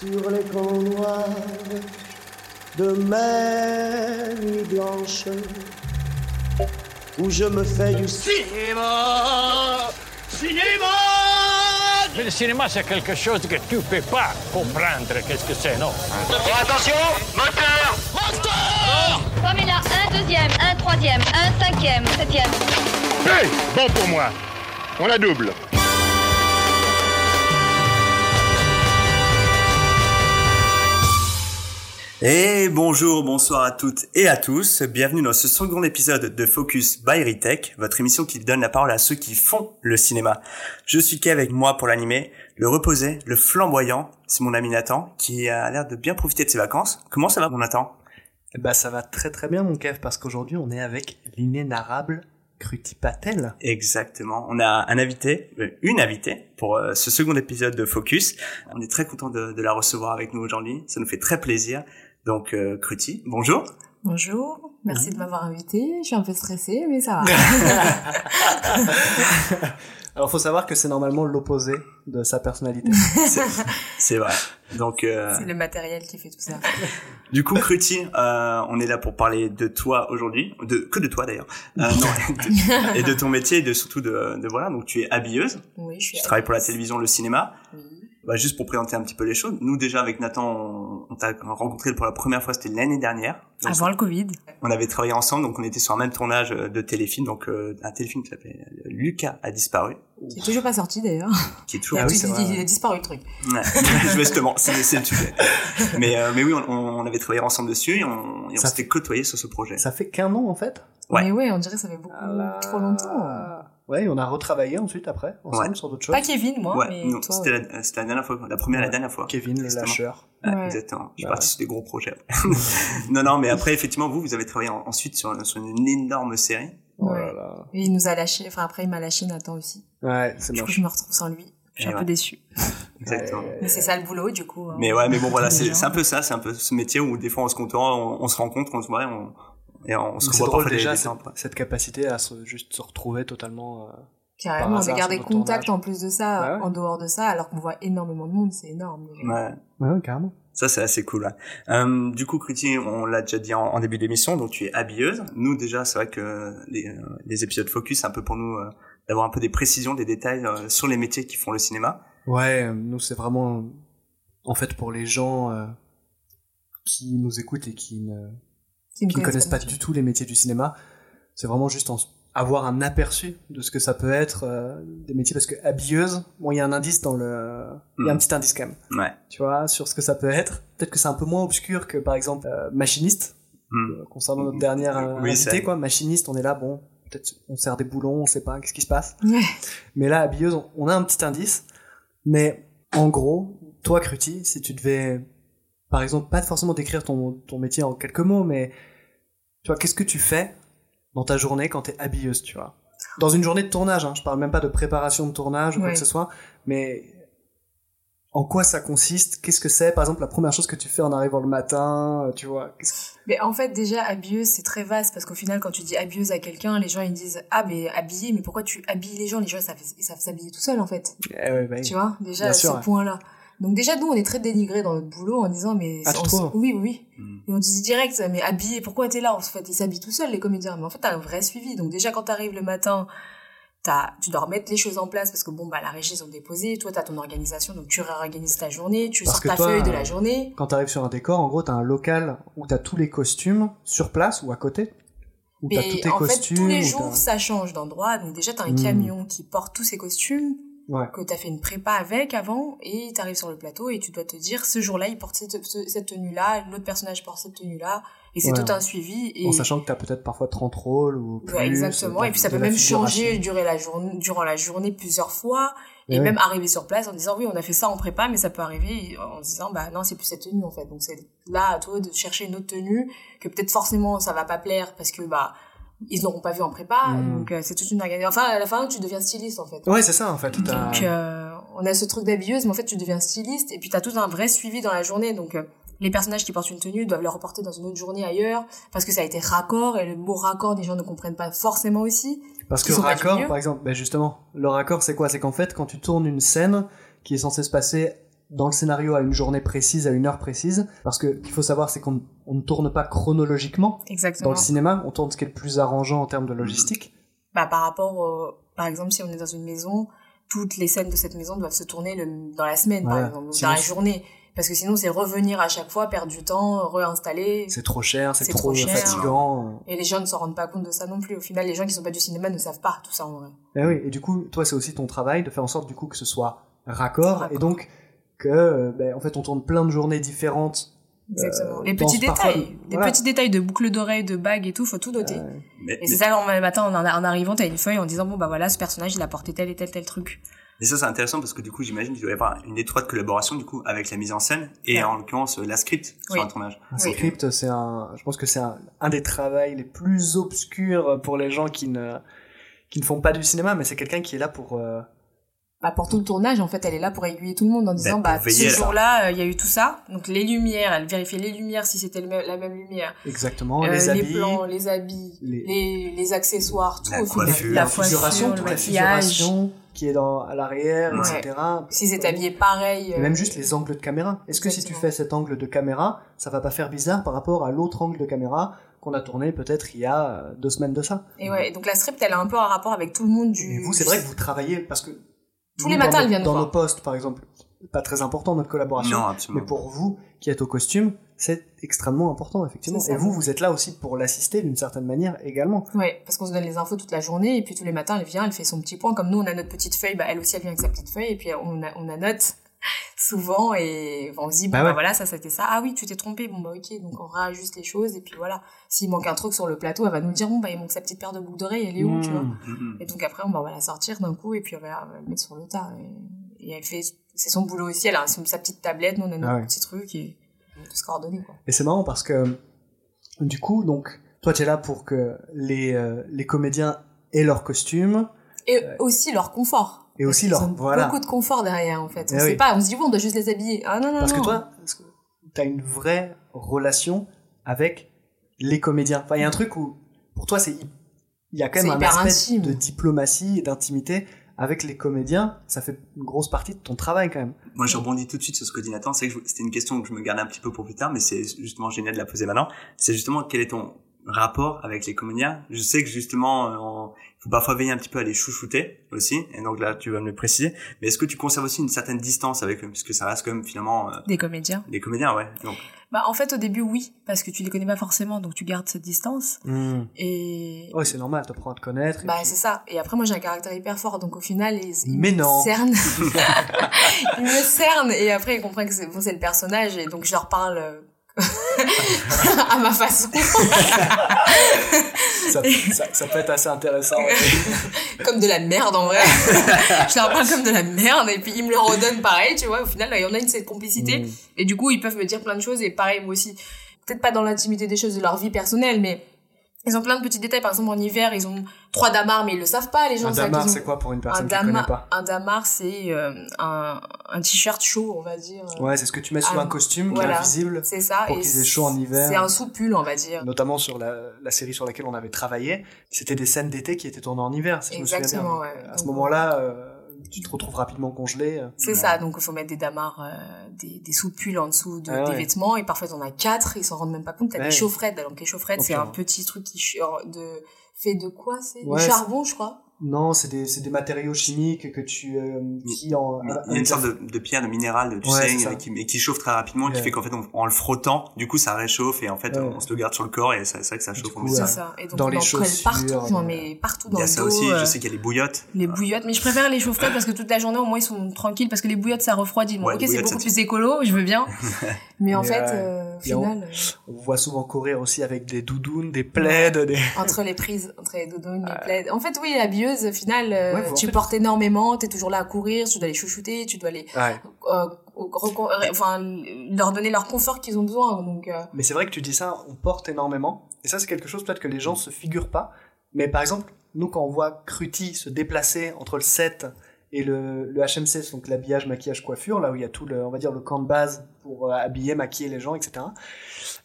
sur les camps noirs de mes nuits blanches où je me fais du Cinéma Cinéma Mais le cinéma, c'est quelque chose que tu peux pas comprendre. Qu'est-ce que c'est, non? Attention Moteur Moteur Comme il a un deuxième, un troisième, un cinquième, septième. Hey Bon pour moi. On la double. Et bonjour, bonsoir à toutes et à tous. Bienvenue dans ce second épisode de Focus by Ritech, votre émission qui donne la parole à ceux qui font le cinéma. Je suis Kev avec moi pour l'animer, le reposé, le flamboyant, c'est mon ami Nathan qui a l'air de bien profiter de ses vacances. Comment ça va mon Nathan? Bah ça va très très bien mon Kev parce qu'aujourd'hui on est avec l'inénarrable Kruti Patel. Exactement. On a un invité, euh, une invitée pour euh, ce second épisode de Focus. On est très content de, de la recevoir avec nous aujourd'hui. Ça nous fait très plaisir. Donc, euh, Kruti, bonjour. Bonjour, merci de m'avoir invité. Je suis un peu stressée, mais ça va. Alors faut savoir que c'est normalement l'opposé de sa personnalité. C'est- vrai. Donc, euh, C'est le matériel qui fait tout ça. du coup, Kruti, euh, on est là pour parler de toi aujourd'hui, de que de toi d'ailleurs, euh, non, de- et de ton métier, et de surtout de, de voilà. Donc, tu es habilleuse. Oui, je suis. Tu travailles pour la télévision, le cinéma. Oui. Bah, juste pour présenter un petit peu les choses. Nous déjà avec Nathan, on, t'a rencontré pour la première fois, c'était l'année dernière. Donc, Avant le Covid. on avait travaillé ensemble, donc on était sur un même tournage euh, de téléfilm, donc euh, un téléfilm qui s'appelait euh, Lucas a disparu, Qui est toujours pas sorti d'ailleurs. qui est Il, toujours a Ah oui, il a disparu le truc. Ouais, justement, c'est le sujet. Mais euh, mais oui, on, on avait travaillé ensemble dessus et on, et on Ça s'était côtoyés sur ce projet. Ça fait qu'un an en fait? Ouais. Mais ouais, on dirait que ça fait beaucoup trop longtemps. Ouais, on a retravaillé ensuite après ensemble Ouais. sur d'autres choses. Pas Kevin, moi, ouais, mais non, toi. c'était ouais. la, c'était la dernière fois, la première et la dernière fois. Kevin le lâcheur. Ouais, Ouais. Exactement. Je suis Bah parti sur des gros projets. non, non, mais après, effectivement, vous, vous avez travaillé en- ensuite sur, sur une énorme série. Oh Ouais. là là. Et il nous a lâché. Enfin après, il m'a lâché Nathan aussi. Ouais, c'est Du coup, je me retrouve sans lui. Je suis Et un ouais. peu déçue. Exactement. Mais c'est ça le boulot, du coup. hein. Mais ouais, mais bon, voilà, c'est un peu ça, c'est un peu ce métier où des fois on se compte, on, on se rencontre, on se voit, on, et on se revoit drôle des, déjà des cette, capacité à se, juste se retrouver totalement. euh, Carrément, on hasard a gardé sur notre contact tournage. en plus de ça, Ouais, ouais. en dehors de ça, alors qu'on voit énormément de monde. C'est énorme. Ouais. Ouais, ouais, carrément. Ça, c'est assez cool. ouais. Euh, du coup, Kruti, on l'a déjà dit en, en début d'émission, donc tu es habilleuse. Nous, déjà, c'est vrai que les, euh, les épisodes focus, c'est un peu pour nous euh, d'avoir un peu des précisions, des détails euh, sur les métiers qui font le cinéma. Ouais, nous c'est vraiment en fait pour les gens euh, qui nous écoutent et qui ne Qui ne connaissent pas du du tout les métiers du cinéma, c'est vraiment juste en- avoir un aperçu de ce que ça peut être euh, des métiers parce que habilleuse, bon il y a un indice dans le, il y a un Mm. petit indice quand même, Ouais. tu vois, sur ce que ça peut être. Peut-être que c'est un peu moins obscur que par exemple euh, machiniste Hmm. euh, concernant notre dernière euh, Oui, invitée quoi, machiniste, on est là bon, peut-être on sert des boulons, on sait pas qu'est-ce qui se passe. Ouais. Mais là habilleuse, on, on a un petit indice, mais en gros, toi Cruti, si tu devais par exemple pas forcément décrire ton ton métier en quelques mots, mais tu vois, qu'est-ce que tu fais dans ta journée quand t'es habilleuse, tu vois? Dans une journée de tournage, hein, je parle même pas de préparation de tournage ou quoi Ouais. que ce soit, mais en quoi ça consiste? Qu'est-ce que c'est? Par exemple, la première chose que tu fais en arrivant le matin, euh, tu vois que- Mais en fait, déjà, habilleuse, c'est très vaste parce qu'au final, quand tu dis habilleuse à quelqu'un, les gens ils disent Ah, mais habillée, mais pourquoi tu habilles les gens Les gens ils savent, ils savent s'habiller tout seuls en fait. Eh ouais, bah. Tu vois, déjà, à ce point-là. Donc, déjà, nous, on est très dénigrés dans notre boulot en disant Mais. Ah, on- Oui, oui. Hmm. Et on dit direct Mais habillé, pourquoi t'es là En fait, ils s'habillent tout seuls, les comédiens. Mais en fait, t'as un vrai suivi. Donc, déjà, quand t'arrives le matin, t'as, tu dois remettre les choses en place parce que bon, bah, la régie, ils ont déposé. Toi, t'as ton organisation, donc tu réorganises ta journée, tu Parce sors ta toi, feuille de euh, la journée. Quand t'arrives sur un décor, en gros, t'as un local où t'as tous les costumes sur place ou à côté? Où t'as tous tes en fait, costumes tous les jours, ça change d'endroit. Donc déjà, t'as un Hmm. camion qui porte tous ces costumes Ouais. que t'as fait une prépa avec avant et t'arrives sur le plateau et tu dois te dire ce jour-là, il porte cette, ce- cette tenue-là, l'autre personnage porte cette tenue-là et c'est Ouais. tout un suivi. Et... En sachant que t'as peut-être parfois 30 rôles ou plus. Ouais, exactement. Et puis ça peut même changer la journée, durant la journée plusieurs fois. Et, Et ouais. même arriver sur place en disant oui, on a fait ça en prépa, mais ça peut arriver en disant bah non, c'est plus cette tenue en fait. Donc c'est là à toi de chercher une autre tenue que peut-être forcément ça va pas plaire parce que bah ils n'auront pas vu en prépa. Mm. Donc euh, c'est toute une organisation. Enfin à la fin tu deviens styliste en fait. Ouais, c'est ça en fait. Donc euh, on a ce truc d'habilleuse, mais en fait tu deviens styliste et puis t'as tout un vrai suivi dans la journée. Donc euh, les personnages qui portent une tenue doivent le reporter dans une autre journée ailleurs parce que ça a été raccord et le mot raccord des gens ne comprennent pas forcément aussi. Parce que raccord, par exemple, ben justement, le raccord, c'est quoi? C'est qu'en fait, quand tu tournes une scène qui est censée se passer dans le scénario à une journée précise, à une heure précise, parce que qu'il faut savoir, c'est qu'on on ne tourne pas chronologiquement dans Exactement. le cinéma, on tourne ce qui est le plus arrangeant en termes de logistique. Bah, par rapport, par exemple, si on est dans une maison, toutes les scènes de cette maison doivent se tourner le- dans la semaine, par exemple, ou dans la journée. Parce que sinon, c'est revenir à chaque fois, perdre du temps, réinstaller. C'est trop cher, c'est C'est trop, trop cher. fatigant. Et les gens ne s'en rendent pas compte de ça non plus. Au final, les gens qui sont pas du cinéma ne savent pas tout ça en vrai. Et oui, et du coup, toi, c'est aussi ton travail de faire en sorte du coup que ce soit raccord, Raccord. et donc que, euh, ben, en fait, on tourne plein de journées différentes. Exactement. Euh, les petits parfois- détails, des voilà. petits détails de boucles d'oreilles, de bagues et tout, faut tout noter. Mais, Et mais- c'est ça, le matin, en, en arrivant, t'as une feuille en disant, bon, bah voilà, ce personnage, il a porté tel et tel, tel truc. mais ça c'est intéressant parce que du coup j'imagine qu'il doit y avoir une étroite collaboration du coup avec la mise en scène et Ouais. en l'occurrence la script sur un tournage. Un Oui. script, c'est un, je pense que c'est un, un des travails les plus obscurs pour les gens qui ne, qui ne font pas du cinéma, mais c'est quelqu'un qui est là pour, euh, Bah, pour tout le tournage, en fait, elle est là pour aiguiller tout le monde en disant, bah, veiller à ce la- jour-là, euh, il y a eu tout ça. Donc, les lumières, elle vérifiait les lumières si c'était la même lumière. exactement Euh, les habits, plans, les habits, les- les, les accessoires, tout La au final. coiffure. la coiffure, figuration, le toute la maquillage. figuration qui est dans, à l'arrière, Ouais. etc. S'ils étaient habillés pareil. Et euh, même juste les angles de caméra. Est-ce que si tu fais cet angle de caméra, ça va pas faire bizarre par rapport à l'autre angle de caméra qu'on a tourné peut-être il y a euh, deux semaines de ça? Et ouais, donc la script, elle a un peu un rapport avec tout le monde du. Et vous, c'est vrai que vous travaillez parce que Tous les matins, nos- elle vient nous dans voir. nos postes, par exemple, pas très important notre collaboration. Non Mais absolument. pour vous qui êtes au costume, c'est extrêmement important effectivement. Et vous, vous êtes là aussi pour l'assister d'une certaine manière également. Ouais, parce qu'on se donne les infos toute la journée, et puis tous les matins, elle vient, elle fait son petit point. Comme nous, on a notre petite feuille, bah, elle aussi, elle vient avec sa petite feuille, et puis on, a, on annote souvent, et on se dit, bon, Bah bah, ouais. voilà, ça, c'était ça. Ah oui, tu t'es trompé, bon, bah, ok, donc on réajuste les choses, et puis voilà. S'il manque un truc sur le plateau, elle va nous dire, bon, bah, il manque sa petite paire de boucles d'oreilles, elle est où, tu vois. Mmh. Mhm. Et donc après, on va, la sortir d'un coup, et puis on va, le mettre sur le tas. Et, et elle fait, c'est son boulot aussi, elle a sa petite tablette, nous, on a notre Ah ouais. petit truc, et on peut se coordonner, quoi. Et c'est marrant parce que du coup, donc toi, tu es là pour que les euh, les comédiens aient leur costume. Et aussi leur confort. Et Parce aussi leur- ont voilà. beaucoup de confort derrière, en fait. On Eh sait oui. pas, on se dit, bon, on doit juste les habiller. Ah non, non, Parce non. que toi, tu as une vraie relation avec les comédiens. Enfin, il y a un truc où, pour toi, c'est il y a quand même un aspect intime. de diplomatie et d'intimité avec les comédiens. Ça fait une grosse partie de ton travail quand même. Moi, je rebondis tout de suite sur ce que dit Nathan. C'est que c'était une question que je me gardais un petit peu pour plus tard, mais c'est justement génial de la poser maintenant. C'est justement quel est ton rapport avec les comédiens Je sais que justement, euh, il faut parfois veiller un petit peu à les chouchouter aussi, et donc là, tu vas me le préciser. Mais est-ce que tu conserves aussi une certaine distance avec eux, puisque ça reste quand même finalement euh, Des comédiens. des comédiens, ouais. Donc, Bah, en fait, au début, oui, parce que tu les connais pas forcément, donc tu gardes cette distance. Et. Ouais, c'est normal, t'apprends à te connaître. Bah, puis- c'est ça. Et après, moi, j'ai un caractère hyper fort, donc au final, ils, ils Mais me non. cernent. ils me cernent, et après, ils comprennent que c'est bon, c'est le personnage, et donc je leur parle euh, à ma façon. ça, ça, ça peut être assez intéressant. comme de la merde en vrai. je leur parle comme de la merde et puis ils me le redonnent pareil, tu vois. Au final, là, il y en a une cette complicité Mm. et du coup, ils peuvent me dire plein de choses et pareil moi aussi. Peut-être pas dans l'intimité des choses de leur vie personnelle, mais ils ont plein de petits détails. Par exemple, en hiver, ils ont trois damars, mais ils le savent pas, les gens. Un savent damar, c'est quoi pour une un personne qui ne connaît pas un damar, c'est euh, un, un t-shirt chaud, on va dire. Ouais, c'est ce que tu mets Ah, un costume qui voilà. est invisible, C'est ça. pour qu'ils aient chaud en hiver. C'est un sous-pull, on va dire. notamment sur la, la série sur laquelle on avait travaillé. C'était des scènes d'été qui étaient tournées en hiver, si je me souviens bien. Exactement, ouais. euh, À ce moment-là, euh, tu te retrouves rapidement congelé. euh. C'est ça, donc il faut mettre des damars, euh, des, des sous-pulls en dessous de, Ah ouais. des vêtements, et parfois t'en as quatre, ils s'en rendent même pas compte, t'as Ouais. des chaufferettes, donc les chaufferettes c'est un petit truc qui de, fait de quoi c'est? Ouais, Du charbon je crois Non, c'est des, c'est des matériaux chimiques que tu, euh, qui en, il y a une sorte de, de pierre, de minéral, tu Ouais, sais, ça. euh, qui, qui chauffe très rapidement, qui Ouais. fait qu'en fait, on- en le frottant, du coup, ça réchauffe et en fait, Ouais. on se le garde sur le corps et ça- c'est vrai que ça Du chauffe. coup, on met ouais. ça. C'est ça, et donc Dans on les en colle chaussures, partout, j'en dans- mets partout Il dans y a le ça dos, aussi, euh, je sais qu'il y a les bouillottes. les bouillottes, mais je préfère les chaufferettes parce que toute la journée au moins ils sont tranquilles, parce que les bouillottes ça refroidit, bon Ouais, ok c'est beaucoup plus écolo, je veux bien, mais en fait euh, au Et on- final, euh, On voit souvent courir aussi avec des doudounes, des plaids, des... entre les prises, entre les doudounes, les plaids. En fait, oui, la bieuse, au final, euh, Ouais, tu fait- portes énormément, t'es toujours là à courir, tu dois les chouchouter, tu dois les, Ouais. euh, recon- enfin, leur donner leur confort qu'ils ont besoin. Donc, euh, Mais c'est vrai que tu dis ça, on porte énormément. Et ça, c'est quelque chose peut-être que les gens se figurent pas. Mais par exemple, nous, quand on voit Cruty se déplacer entre le set et le, le HMC, donc l'habillage, maquillage, coiffure, là où il y a tout le, on va dire, le camp de base pour euh, habiller, maquiller les gens, etc.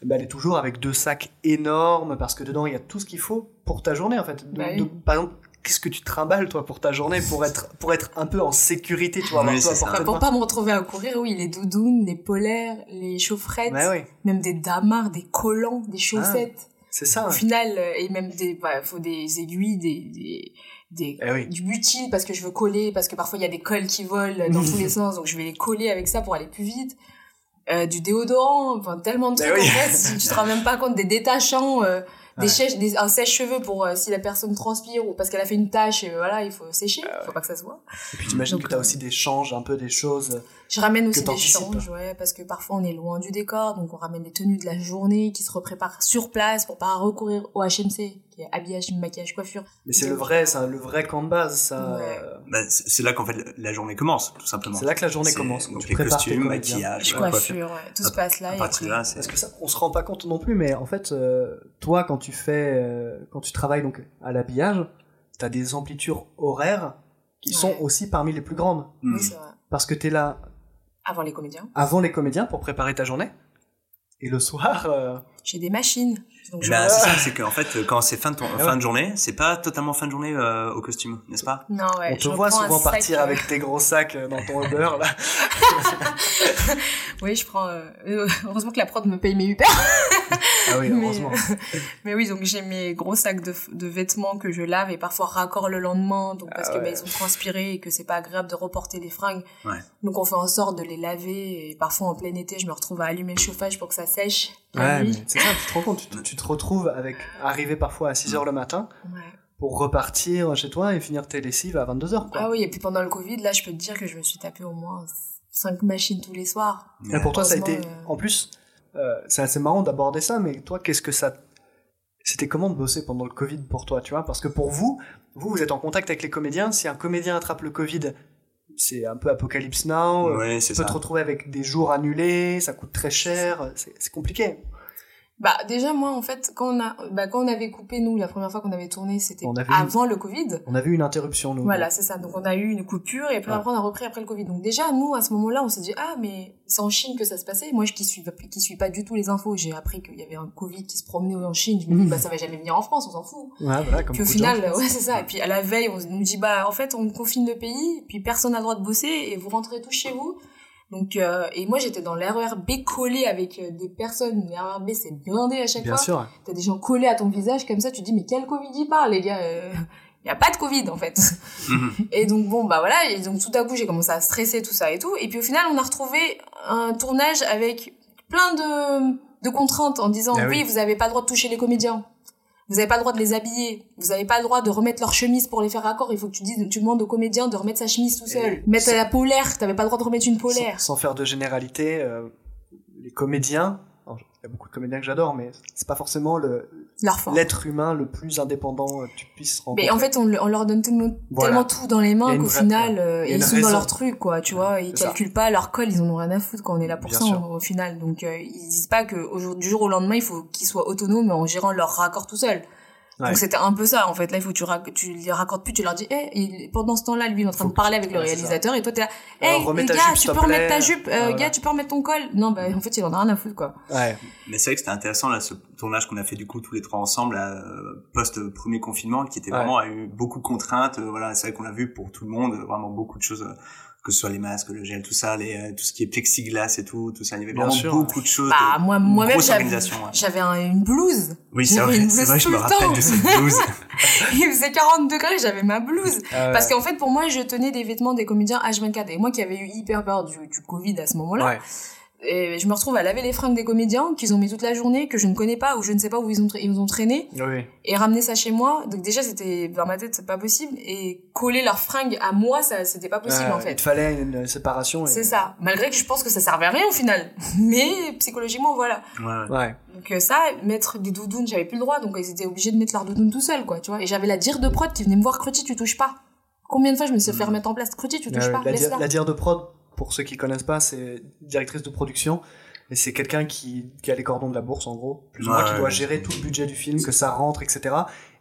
Ben, elle est toujours avec deux sacs énormes parce que dedans, il y a tout ce qu'il faut pour ta journée, en fait. De- Bah oui. de- par exemple, qu'est-ce que tu trimbales toi pour ta journée pour être pour être un peu en sécurité, tu vois, Oui, toi portée de Pour pas me retrouver à courir, oui, les doudounes, les polaires, les chaufferettes, oui, même des damars, des collants, des chaussettes. c'est ça. Au ouais. final, euh, et même des, bah, faut des aiguilles, des, des, des Eh oui. du butyl parce que je veux coller, parce que parfois il y a des cols qui volent dans tous les sens, donc je vais les coller avec ça pour aller plus vite. Euh, du déodorant, enfin tellement de Eh trucs oui. en fait, tu te rends même pas compte des détachants, euh, des Ouais. sèches, des, un sèche-cheveux pour euh, si la personne transpire ou parce qu'elle a fait une tâche, et voilà, il faut sécher, Ah faut pas que ça se voit. Et puis t'imagines Donc, que t'as euh, aussi des changes, un peu des choses. Je ramène aussi des changes, ouais, parce que parfois on est loin du décor, donc on ramène les tenues de la journée qui se repréparent sur place pour pas recourir au HMC, qui est habillage, maquillage, coiffure. Mais c'est le vrai, ça, le vrai camp de base, ça. Ouais. euh, Bah, c'est là qu'en fait la journée commence, tout simplement. C'est là que la journée commence. Donc Tu les costumes, maquillage, ouais, coiffure, ouais, tout se passe là. À partir là, c'est Parce que ça, on se rend pas compte non plus, mais en fait, euh, toi, quand tu fais, euh, quand tu travailles donc à l'habillage, t'as des amplitudes horaires qui Ouais. sont aussi parmi les plus grandes. Hmm. Oui, c'est vrai. Parce que t'es là Avant les comédiens. avant les comédiens pour préparer ta journée. Et le soir, euh, J'ai des machines. Donc je- ben, c'est ça, c'est qu'en fait, quand c'est fin de, ton, Ah fin de journée, c'est pas totalement fin de journée euh, au costume, n'est-ce pas? Non, ouais. on te je voit souvent partir euh, avec tes gros sacs euh, dans ton Uber là. Oui, je prends. euh, Heureusement que la prod me paye mes Uber. Ah oui, Mais, heureusement. Mais oui, donc j'ai mes gros sacs de, de vêtements que je lave et parfois raccord le lendemain, donc parce Ah que ouais. bah, ils ont transpiré et que c'est pas agréable de reporter les fringues. Ouais. Donc on fait en sorte de les laver et parfois en plein été, je me retrouve à allumer le chauffage pour que ça sèche. Ouais, mais c'est ça, tu te rends compte, tu, tu te retrouves avec, arriver parfois à 6h le matin Ouais. pour repartir chez toi et finir tes lessives à 22h quoi. Ah oui, et puis pendant le Covid, là, je peux te dire que je me suis tapé au moins 5 machines tous les soirs. Mais pour toi, ça a été. Euh, En plus, euh, c'est assez marrant d'aborder ça, mais toi, qu'est-ce que ça. C'était comment de bosser pendant le Covid pour toi, tu vois? Parce que pour vous, vous, vous êtes en contact avec les comédiens. Si un comédien attrape le Covid, c'est un peu apocalypse now. euh, Ouais, Tu c'est peux ça. te retrouver avec des jours annulés, ça coûte très cher, c'est compliqué. Bah déjà moi en fait quand on a bah quand on avait coupé nous la première fois qu'on avait tourné c'était avait eu- avant le Covid. On a vu une interruption, nous. Voilà, c'est ça. Donc on a eu une coupure et puis après on a repris après le Covid. Donc déjà nous à ce moment-là, on s'est dit ah mais c'est en Chine que ça se passait. Moi je qui suis qui suis pas du tout les infos, j'ai appris qu'il y avait un Covid qui se promenait en Chine. Je me dis Mhm. bah ça va jamais venir en France, on s'en fout. Ouais, voilà, comme Puis au gens, final, ouais, c'est ça. Et puis à la veille, on nous dit bah en fait on confine le pays, puis personne n'a le droit de bosser et vous rentrez tous chez vous. Donc euh, et moi j'étais dans l'RERB collé avec euh, des personnes. L'RERB c'est blindé à chaque Bien fois. sûr. T'as des gens collés à ton visage comme ça, tu te dis mais quel Covid il parle les gars Il y a pas de Covid en fait. Mhm. et donc bon bah voilà, et donc tout à coup j'ai commencé à stresser tout ça et tout. Et puis au final on a retrouvé un tournage avec plein de, de contraintes en disant Ah oui. oui. vous avez pas le droit de toucher les comédiens. Vous avez pas le droit de les habiller. Vous avez pas le droit de remettre leur chemise pour les faire raccord. Il faut que tu dises, tu demandes au comédien de remettre sa chemise tout seul. Et Mettre sans- la polaire. T'avais pas le droit de remettre une polaire. Sans, sans faire de généralité, euh, les comédiens, il y a beaucoup de comédiens que j'adore, mais c'est pas forcément le. L'être humain le plus indépendant euh, que tu puisses rencontrer. Mais en fait, on, on leur donne tellement, Voilà. tellement tout dans les mains qu'au final, euh, ils sont dans leur truc, quoi, tu vois. Ils ça. calculent pas leur col, ils en ont rien à foutre quand on est là pour Bien ça, sûr. au, au final. Donc, euh, ils disent pas que au jour, du jour au lendemain, il faut qu'ils soient autonomes en gérant leur raccord tout seul. Ouais. Donc c'était un peu ça en fait. Là il faut que tu, rac- tu les raccordes plus, tu leur dis, eh, il- pendant ce temps-là, lui il est en train Faut de parler avec le réalisateur et toi t'es là, Alors, hey, remets les ta gars, jupe, tu peux remettre ta jupe, euh, Voilà. gars, tu peux remettre ton col. Non, bah en fait il en a rien à foutre quoi. Ouais. Mais c'est vrai que c'était intéressant là, ce tournage qu'on a fait du coup tous les trois ensemble euh, post premier confinement, qui était Ouais. vraiment a eu beaucoup de contraintes. euh, voilà, c'est vrai qu'on l'a vu pour tout le monde, euh, vraiment beaucoup de choses, euh, que ce soit les masques, le gel, tout ça, les, euh, tout ce qui est plexiglas et tout, tout ça. Il y avait Bien vraiment sûr. beaucoup de choses. Bah de- moi moi-même grosse j'avais organisation. ouais. j'avais un- une blouse. Oui, c'est vrai, une c'est blouse vrai, je tout me le rappelle temps. de cette blouse. il faisait 40 degrés, j'avais ma blouse. Euh, Parce qu'en fait, pour moi, je tenais des vêtements des comédiens H24. Et moi qui avais eu hyper peur du, du Covid à ce moment-là, ouais. Et je me retrouve à laver les fringues des comédiens qu'ils ont mis toute la journée, que je ne connais pas, ou je ne sais pas où ils ont, tra- ils ont traîné, Oui. et ramener ça chez moi. Donc déjà, c'était, dans ma tête, c'est pas possible. Et coller leurs fringues à moi, ça, c'était pas possible, Euh, en Il fait. te fallait une séparation. et- C'est ça. Malgré que je pense que ça servait à rien au final. Mais psychologiquement, voilà. Ouais. Donc euh, ça, mettre des doudounes, j'avais plus le droit, donc ils étaient obligés de mettre leurs doudounes tout seuls, quoi, tu vois. Et j'avais la dire de prod qui venait me voir, Cruty, tu touches pas. Combien de fois je me suis fait remettre en place, Cruty, tu touches Euh, pas, la, la dire de prod, pour ceux qui connaissent pas, c'est directrice de production. Et c'est quelqu'un qui, qui a les cordons de la bourse, en gros, plus ou Ouais, moins, qui doit gérer tout le budget du film, que ça rentre, etc.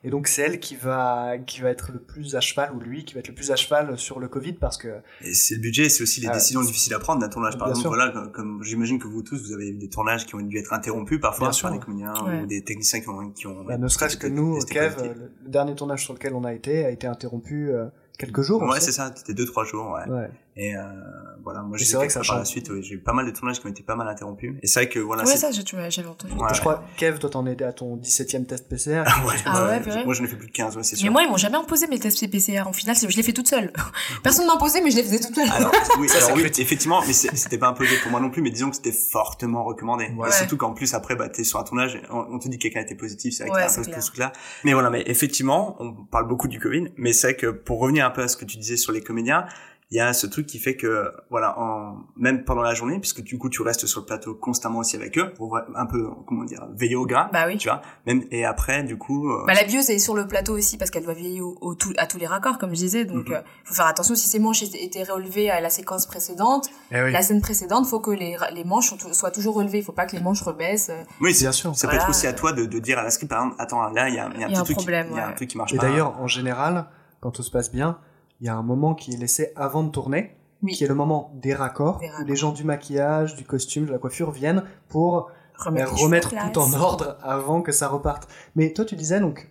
Et donc c'est elle qui va qui va être le plus à cheval ou lui qui va être le plus à cheval sur le Covid parce que Et c'est le budget, c'est aussi les Ah, décisions difficiles à prendre d'un tournage. Par exemple, sûr. voilà, comme, comme j'imagine que vous tous, vous avez eu des tournages qui ont dû être interrompus parfois sûr. des comédiens Ouais. ou des techniciens qui ont, qui ont bah, ne serait-ce que nous, Kev, le dernier tournage sur lequel on a été a été interrompu euh, quelques jours. Ouais, c'est ça. C'était deux trois jours. Ouais. Ouais. Et euh, voilà, moi sais vrai que que ça par la suite, ouais, j'ai eu pas mal de tournages qui ont été pas mal interrompus. Et c'est vrai que voilà, Ouais, ça, j'avais entendu. Ouais. Je crois, Kev, toi t'en es à ton 17e test PCR. Ouais, Ah ouais, je- vrai moi je n'ai fait plus de 15, ouais, c'est sûr. Mais moi, ils m'ont jamais imposé mes tests PCR. En final, je les fais toute seule. Personne m'a imposé, mais je les faisais toute seule. Alors, oui, alors oui, effectivement, mais c'était pas imposé pour moi non plus, mais disons que c'était fortement recommandé. Ouais. Et surtout qu'en plus, après, bah, t'es sur un tournage, on, on te dit que quelqu'un était positif, c'est vrai Ouais, a un c'est peu ce truc-là. Mais voilà, mais effectivement, on parle beaucoup du Covid, mais c'est vrai que pour revenir un peu à ce que tu disais sur les comédiens, il y a ce truc qui fait que, voilà, en, même pendant la journée, puisque du coup, tu restes sur le plateau constamment aussi avec eux, pour un peu, comment dire, veiller au gras. Bah oui. Tu vois, même, et après, du coup, euh, Bah, la bieuse elle est sur le plateau aussi parce qu'elle doit veiller au, au tout- à tous les raccords, comme je disais. Donc, euh, faut faire attention si ses manches étaient relevées à la séquence précédente. Eh oui. La scène précédente, faut que les, les manches soient, toujours relevées. Il faut pas que les manches rebaissent. oui, c'est Bien sûr. Ça peut être Voilà. aussi à toi de, de dire à la script, par exemple, attends, là, il y a, il y a un Il y a petit un truc, qui- problème, il y a un ouais. truc qui marche Et pas. d'ailleurs, en général, quand tout se passe bien, il y a un moment qui est laissé avant de tourner, Oui. qui est le moment des raccords, Des où les gens du maquillage, du costume, de la coiffure viennent pour Remettre, euh, remettre tout en ordre avant que ça reparte. Mais toi, tu disais donc,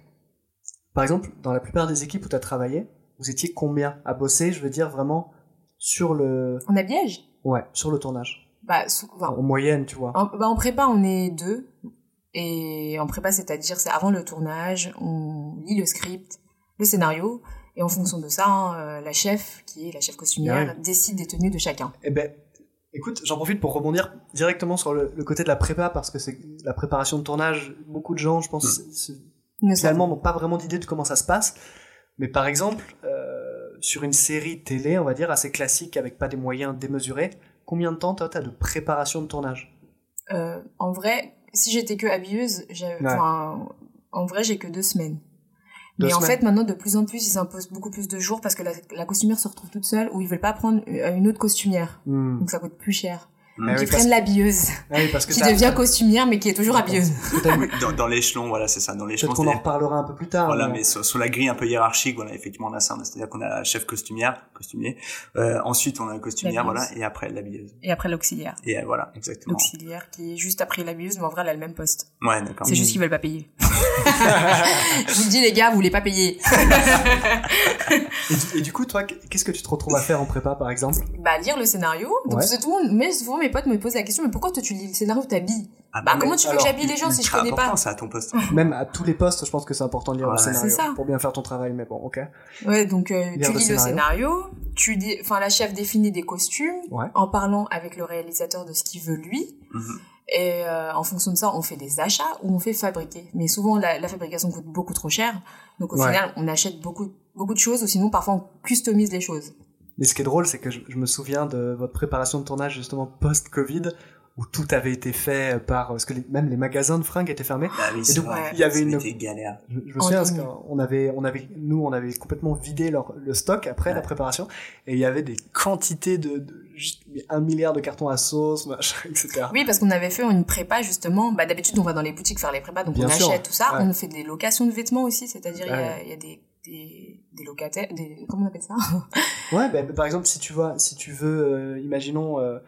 par exemple, dans la plupart des équipes où tu as travaillé, vous étiez combien à bosser, je veux dire vraiment sur le, En habillage? Ouais, sur le tournage, bah, enfin, en moyenne, tu vois. en, bah, en prépa, on est deux. Et en prépa, c'est-à-dire, c'est avant le tournage, on lit le script, le scénario. Et en fonction de ça, hein, euh, la chef, qui est la chef costumière, Ah décide des tenues de chacun. Eh ben, écoute, j'en profite pour rebondir directement sur le, le côté de la prépa parce que c'est la préparation de tournage. Beaucoup de gens, je pense, Mm. finalement n'ont pas vraiment d'idée de comment ça se passe. Mais par exemple, euh, sur une série télé, on va dire assez classique avec pas des moyens démesurés, combien de temps toi t'as de préparation de tournage? Euh, en vrai, si j'étais que habilleuse, Ouais. en vrai, j'ai que deux semaines. Deux Mais en fait, maintenant, de plus en plus, ils s'imposent beaucoup plus de jours parce que la, la costumière se retrouve toute seule ou ils veulent pas prendre euh, une autre costumière. Hmm. Donc ça coûte plus cher. Mm. Ah oui, prennent l'habilleuse Ah oui, parce que qui devient costumière mais qui est toujours habilleuse. Oui, dans, dans l'échelon, voilà, c'est ça. Dans l'échelon, peut-être qu'on en reparlera un peu plus tard. Voilà, mais- mais sur, sur la grille un peu hiérarchique, voilà, effectivement, on a ça. C'est-à-dire qu'on a la chef costumière, costumier. Euh, ensuite, on a la costumière, L'habilleuse. voilà, et après l'habilleuse. Et après l'auxiliaire. Et euh, voilà, exactement. L'auxiliaire qui est juste après l'habilleuse, mais en vrai, elle a le même poste. Ouais, d'accord. C'est juste qu'ils veulent pas payer. Je vous le dis, les gars, vous voulez pas payer. Et, du, et du coup, toi, qu'est-ce que tu te retrouves à faire en prépa, par exemple? Bah, lire le scénario. Donc, Ouais. c'est tout le monde, mais souvent, mes potes me posent la question, mais pourquoi toi, tu lis le scénario, t'habilles? Ah, Bah, mais comment tu veux que j'habille les gens si je connais pas? ça, à ton poste. Même à tous les postes, je pense que c'est important de lire le scénario ça. pour bien faire ton travail. Mais bon, ok. Ouais, donc euh, tu le lis le scénario. tu dis, enfin la chef définit des costumes Ouais. en parlant avec le réalisateur de ce qu'il veut lui. Mhm. Et euh, en fonction de ça, on fait des achats ou on fait fabriquer. Mais souvent, la, la fabrication coûte beaucoup trop cher. Donc au Ouais. final, on achète beaucoup, beaucoup de choses ou sinon parfois on customise les choses. Mais ce qui est drôle, c'est que je, je me souviens de votre préparation de tournage justement post-Covid, où tout avait été fait par parce que les- même les magasins de fringues étaient fermés. Ah oui, c'est donc, vrai. il y avait une- galère. Je, je me En souviens parce qu'on avait, on avait, nous, on avait complètement vidé leur, le stock après Ouais. la préparation, et il y avait des quantités de, de juste un milliard de cartons à sauce, machin, etc. Oui, parce qu'on avait fait une prépa justement. Bah, d'habitude, on va dans les boutiques faire les prépas, donc Bien on sûr. achète tout ça. Ouais. On fait des locations de vêtements aussi, c'est-à-dire Ouais. il y, a des, des, des locataires, des, comment on appelle ça Ouais, ben, par exemple, si tu vois, si tu veux, euh, imaginons euh,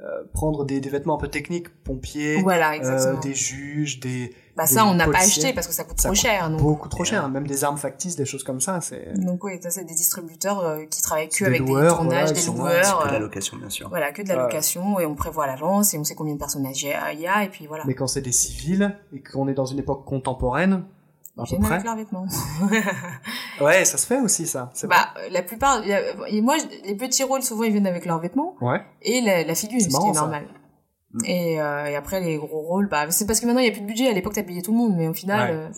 euh, prendre des, des vêtements un peu techniques, pompiers, Voilà, euh, des juges, des Bah des ça, on n'a pas acheté parce que ça coûte Ça trop coûte cher. Donc, beaucoup trop cher, euh, même des armes factices, des choses comme ça, c'est donc oui, ça c'est des distributeurs euh, qui travaillent que Des avec des loueurs, tournages, voilà, des loueurs. Que la euh, location, bien sûr. voilà, que de la Ouais. location et on prévoit à l'avance et on sait combien de personnages il y a et puis voilà. Mais quand c'est des civils et qu'on est dans une époque contemporaine, à Ils peu viennent près. avec leurs vêtements. Ouais, ça se fait aussi, ça. bah, euh, la plupart, et moi, je- les petits rôles, souvent, ils viennent avec leurs vêtements. Ouais. et la, la figure, C'est ce normal. Mm. Et, euh, et après, les gros rôles, bah, c'est parce que maintenant, il n'y a plus de budget. À l'époque, t'habillais tout le monde, mais au final, Ouais. euh,